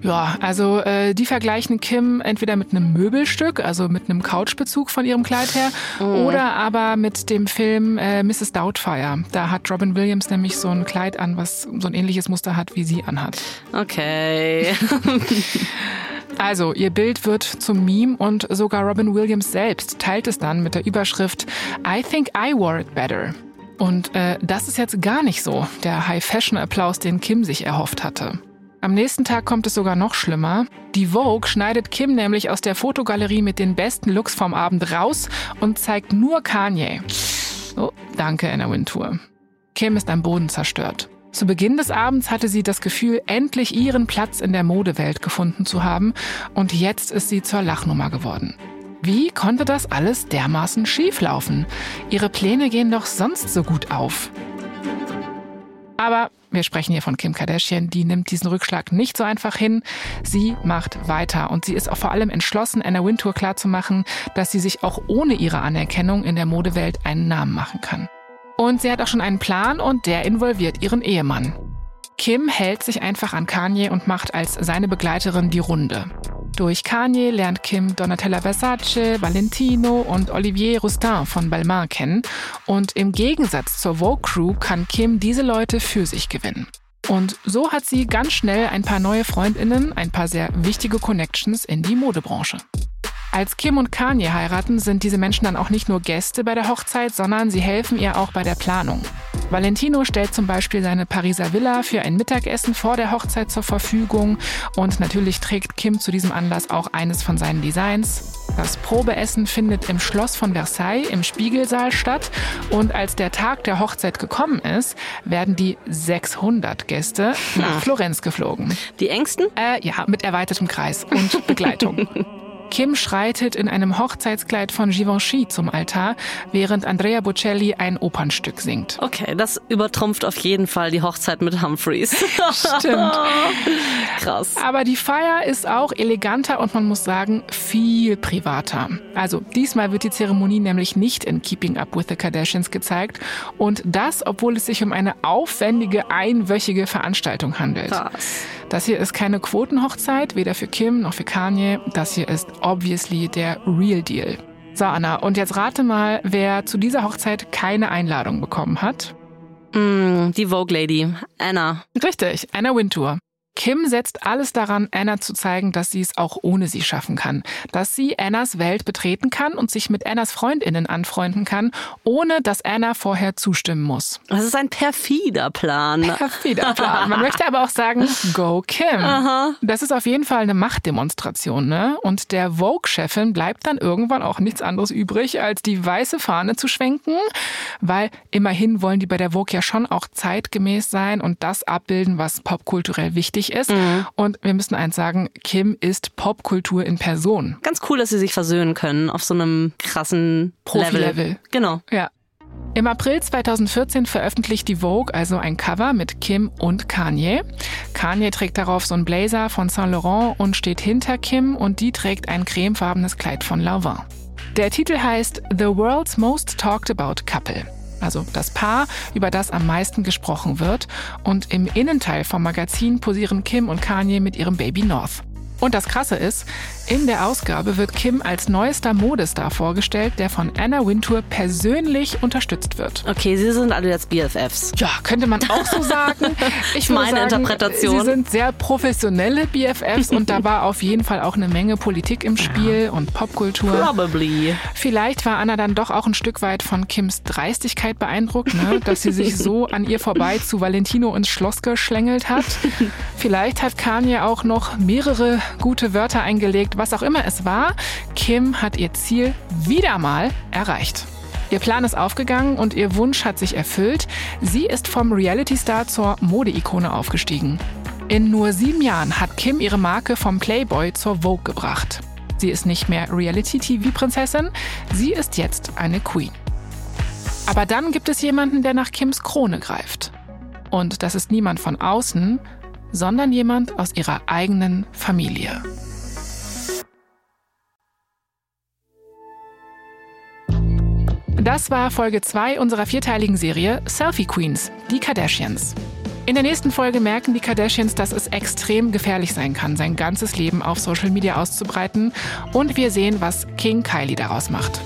Ja, also äh, die vergleichen Kim entweder mit einem Möbelstück, also mit einem Couchbezug von ihrem Kleid her, mm. oder aber mit dem Film äh, Mrs. Doubtfire. Da hat Robin Williams nämlich so ein Kleid an, was so ein ähnliches Muster hat, wie sie anhat. Okay. Also, ihr Bild wird zum Meme und sogar Robin Williams selbst teilt es dann mit der Überschrift I think I wore it better. Und äh, das ist jetzt gar nicht so der High-Fashion-Applaus, den Kim sich erhofft hatte. Am nächsten Tag kommt es sogar noch schlimmer. Die Vogue schneidet Kim nämlich aus der Fotogalerie mit den besten Looks vom Abend raus und zeigt nur Kanye. Oh, danke, Anna Wintour. Kim ist am Boden zerstört. Zu Beginn des Abends hatte sie das Gefühl, endlich ihren Platz in der Modewelt gefunden zu haben und jetzt ist sie zur Lachnummer geworden. Wie konnte das alles dermaßen schieflaufen? Ihre Pläne gehen doch sonst so gut auf. Aber wir sprechen hier von Kim Kardashian, die nimmt diesen Rückschlag nicht so einfach hin. Sie macht weiter und sie ist auch vor allem entschlossen, Anna Wintour klarzumachen, dass sie sich auch ohne ihre Anerkennung in der Modewelt einen Namen machen kann. Und sie hat auch schon einen Plan und der involviert ihren Ehemann. Kim hält sich einfach an Kanye und macht als seine Begleiterin die Runde. Durch Kanye lernt Kim Donatella Versace, Valentino und Olivier Roustin von Balmain kennen. Und im Gegensatz zur Vogue Crew kann Kim diese Leute für sich gewinnen. Und so hat sie ganz schnell ein paar neue Freundinnen, ein paar sehr wichtige Connections in die Modebranche. Als Kim und Kanye heiraten, sind diese Menschen dann auch nicht nur Gäste bei der Hochzeit, sondern sie helfen ihr auch bei der Planung. Valentino stellt zum Beispiel seine Pariser Villa für ein Mittagessen vor der Hochzeit zur Verfügung und natürlich trägt Kim zu diesem Anlass auch eines von seinen Designs. Das Probeessen findet im Schloss von Versailles im Spiegelsaal statt und als der Tag der Hochzeit gekommen ist, werden die 600 Gäste nach Florenz geflogen. Die engsten? Äh, ja, mit erweitertem Kreis und Begleitung. Kim schreitet in einem Hochzeitskleid von Givenchy zum Altar, während Andrea Bocelli ein Opernstück singt. Okay, das übertrumpft auf jeden Fall die Hochzeit mit Humphreys. Stimmt. Krass. Aber die Feier ist auch eleganter und man muss sagen, viel privater. Also diesmal wird die Zeremonie nämlich nicht in Keeping Up with the Kardashians gezeigt und das, obwohl es sich um eine aufwendige einwöchige Veranstaltung handelt. Krass. Das hier ist keine Quotenhochzeit, weder für Kim noch für Kanye. Das hier ist obviously der Real Deal. So, Anna, und jetzt rate mal, wer zu dieser Hochzeit keine Einladung bekommen hat. Mm, die Vogue Lady, Anna. Richtig, Anna Wintour. Kim setzt alles daran, Anna zu zeigen, dass sie es auch ohne sie schaffen kann. Dass sie Annas Welt betreten kann und sich mit Annas Freundinnen anfreunden kann, ohne dass Anna vorher zustimmen muss. Das ist ein perfider Plan. Perfider Plan. Man möchte aber auch sagen, go Kim. Aha. Das ist auf jeden Fall eine Machtdemonstration, ne? Und der Vogue-Chefin bleibt dann irgendwann auch nichts anderes übrig, als die weiße Fahne zu schwenken, weil immerhin wollen die bei der Vogue ja schon auch zeitgemäß sein und das abbilden, was popkulturell wichtig wichtig ist. Mhm. Und wir müssen eins sagen, Kim ist Popkultur in Person. Ganz cool, dass sie sich versöhnen können auf so einem krassen Profi-Level. Genau. Ja. Im April 2014 veröffentlicht die Vogue also ein Cover mit Kim und Kanye. Kanye trägt darauf so einen Blazer von Saint Laurent und steht hinter Kim und die trägt ein cremefarbenes Kleid von Lanvin. Der Titel heißt The World's Most Talked About Couple also das Paar, über das am meisten gesprochen wird. Und im Innenteil vom Magazin posieren Kim und Kanye mit ihrem Baby North. Und das Krasse ist, In der Ausgabe wird Kim als neuester Modestar vorgestellt, der von Anna Wintour persönlich unterstützt wird. Okay, sie sind alle jetzt BFFs. Ja, könnte man auch so sagen. Ich Meine sagen, Interpretation. Sie sind sehr professionelle BFFs und da war auf jeden Fall auch eine Menge Politik im Spiel und Popkultur. Probably. Vielleicht war Anna dann doch auch ein Stück weit von Kims Dreistigkeit beeindruckt, ne? dass sie sich so an ihr vorbei zu Valentino ins Schloss geschlängelt hat. Vielleicht hat Kanye auch noch mehrere gute Wörter eingelegt, was auch immer es war. Kim hat ihr Ziel wieder mal erreicht. Ihr Plan ist aufgegangen und ihr Wunsch hat sich erfüllt. Sie ist vom Reality-Star zur Modeikone aufgestiegen. In nur sieben Jahren hat Kim ihre Marke vom Playboy zur Vogue gebracht. Sie ist nicht mehr Reality-TV-Prinzessin, sie ist jetzt eine Queen. Aber dann gibt es jemanden, der nach Kims Krone greift. Und das ist niemand von außen, sondern jemand aus ihrer eigenen Familie. Das war Folge 2 unserer vierteiligen Serie Selfie Queens, die Kardashians. In der nächsten Folge merken die Kardashians, dass es extrem gefährlich sein kann, sein ganzes Leben auf Social Media auszubreiten. Und wir sehen, was King Kylie daraus macht.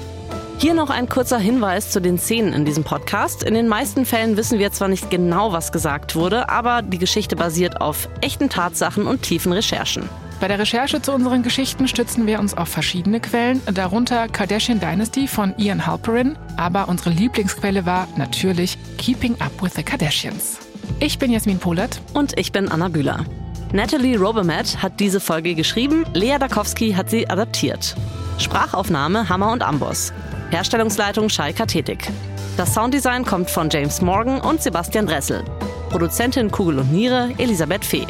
Hier noch ein kurzer Hinweis zu den Szenen in diesem Podcast. In den meisten Fällen wissen wir zwar nicht genau, was gesagt wurde, aber die Geschichte basiert auf echten Tatsachen und tiefen Recherchen. Bei der Recherche zu unseren Geschichten stützen wir uns auf verschiedene Quellen, darunter Kardashian Dynasty von Ian Halperin, aber unsere Lieblingsquelle war natürlich Keeping Up with the Kardashians. Ich bin Jasmin Polat. Und ich bin Anna Bühler. Natalie Robomet hat diese Folge geschrieben, Lea Dakowski hat sie adaptiert. Sprachaufnahme Hammer und Amboss. Herstellungsleitung Shai Kathetik. Das Sounddesign kommt von James Morgan und Sebastian Dressel. Produzentin Kugel und Niere Elisabeth Fee.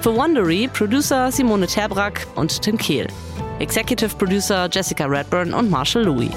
Für Wondery Producer Simone Terbrack und Tim Kehl. Executive Producer Jessica Redburn und Marshall Louis.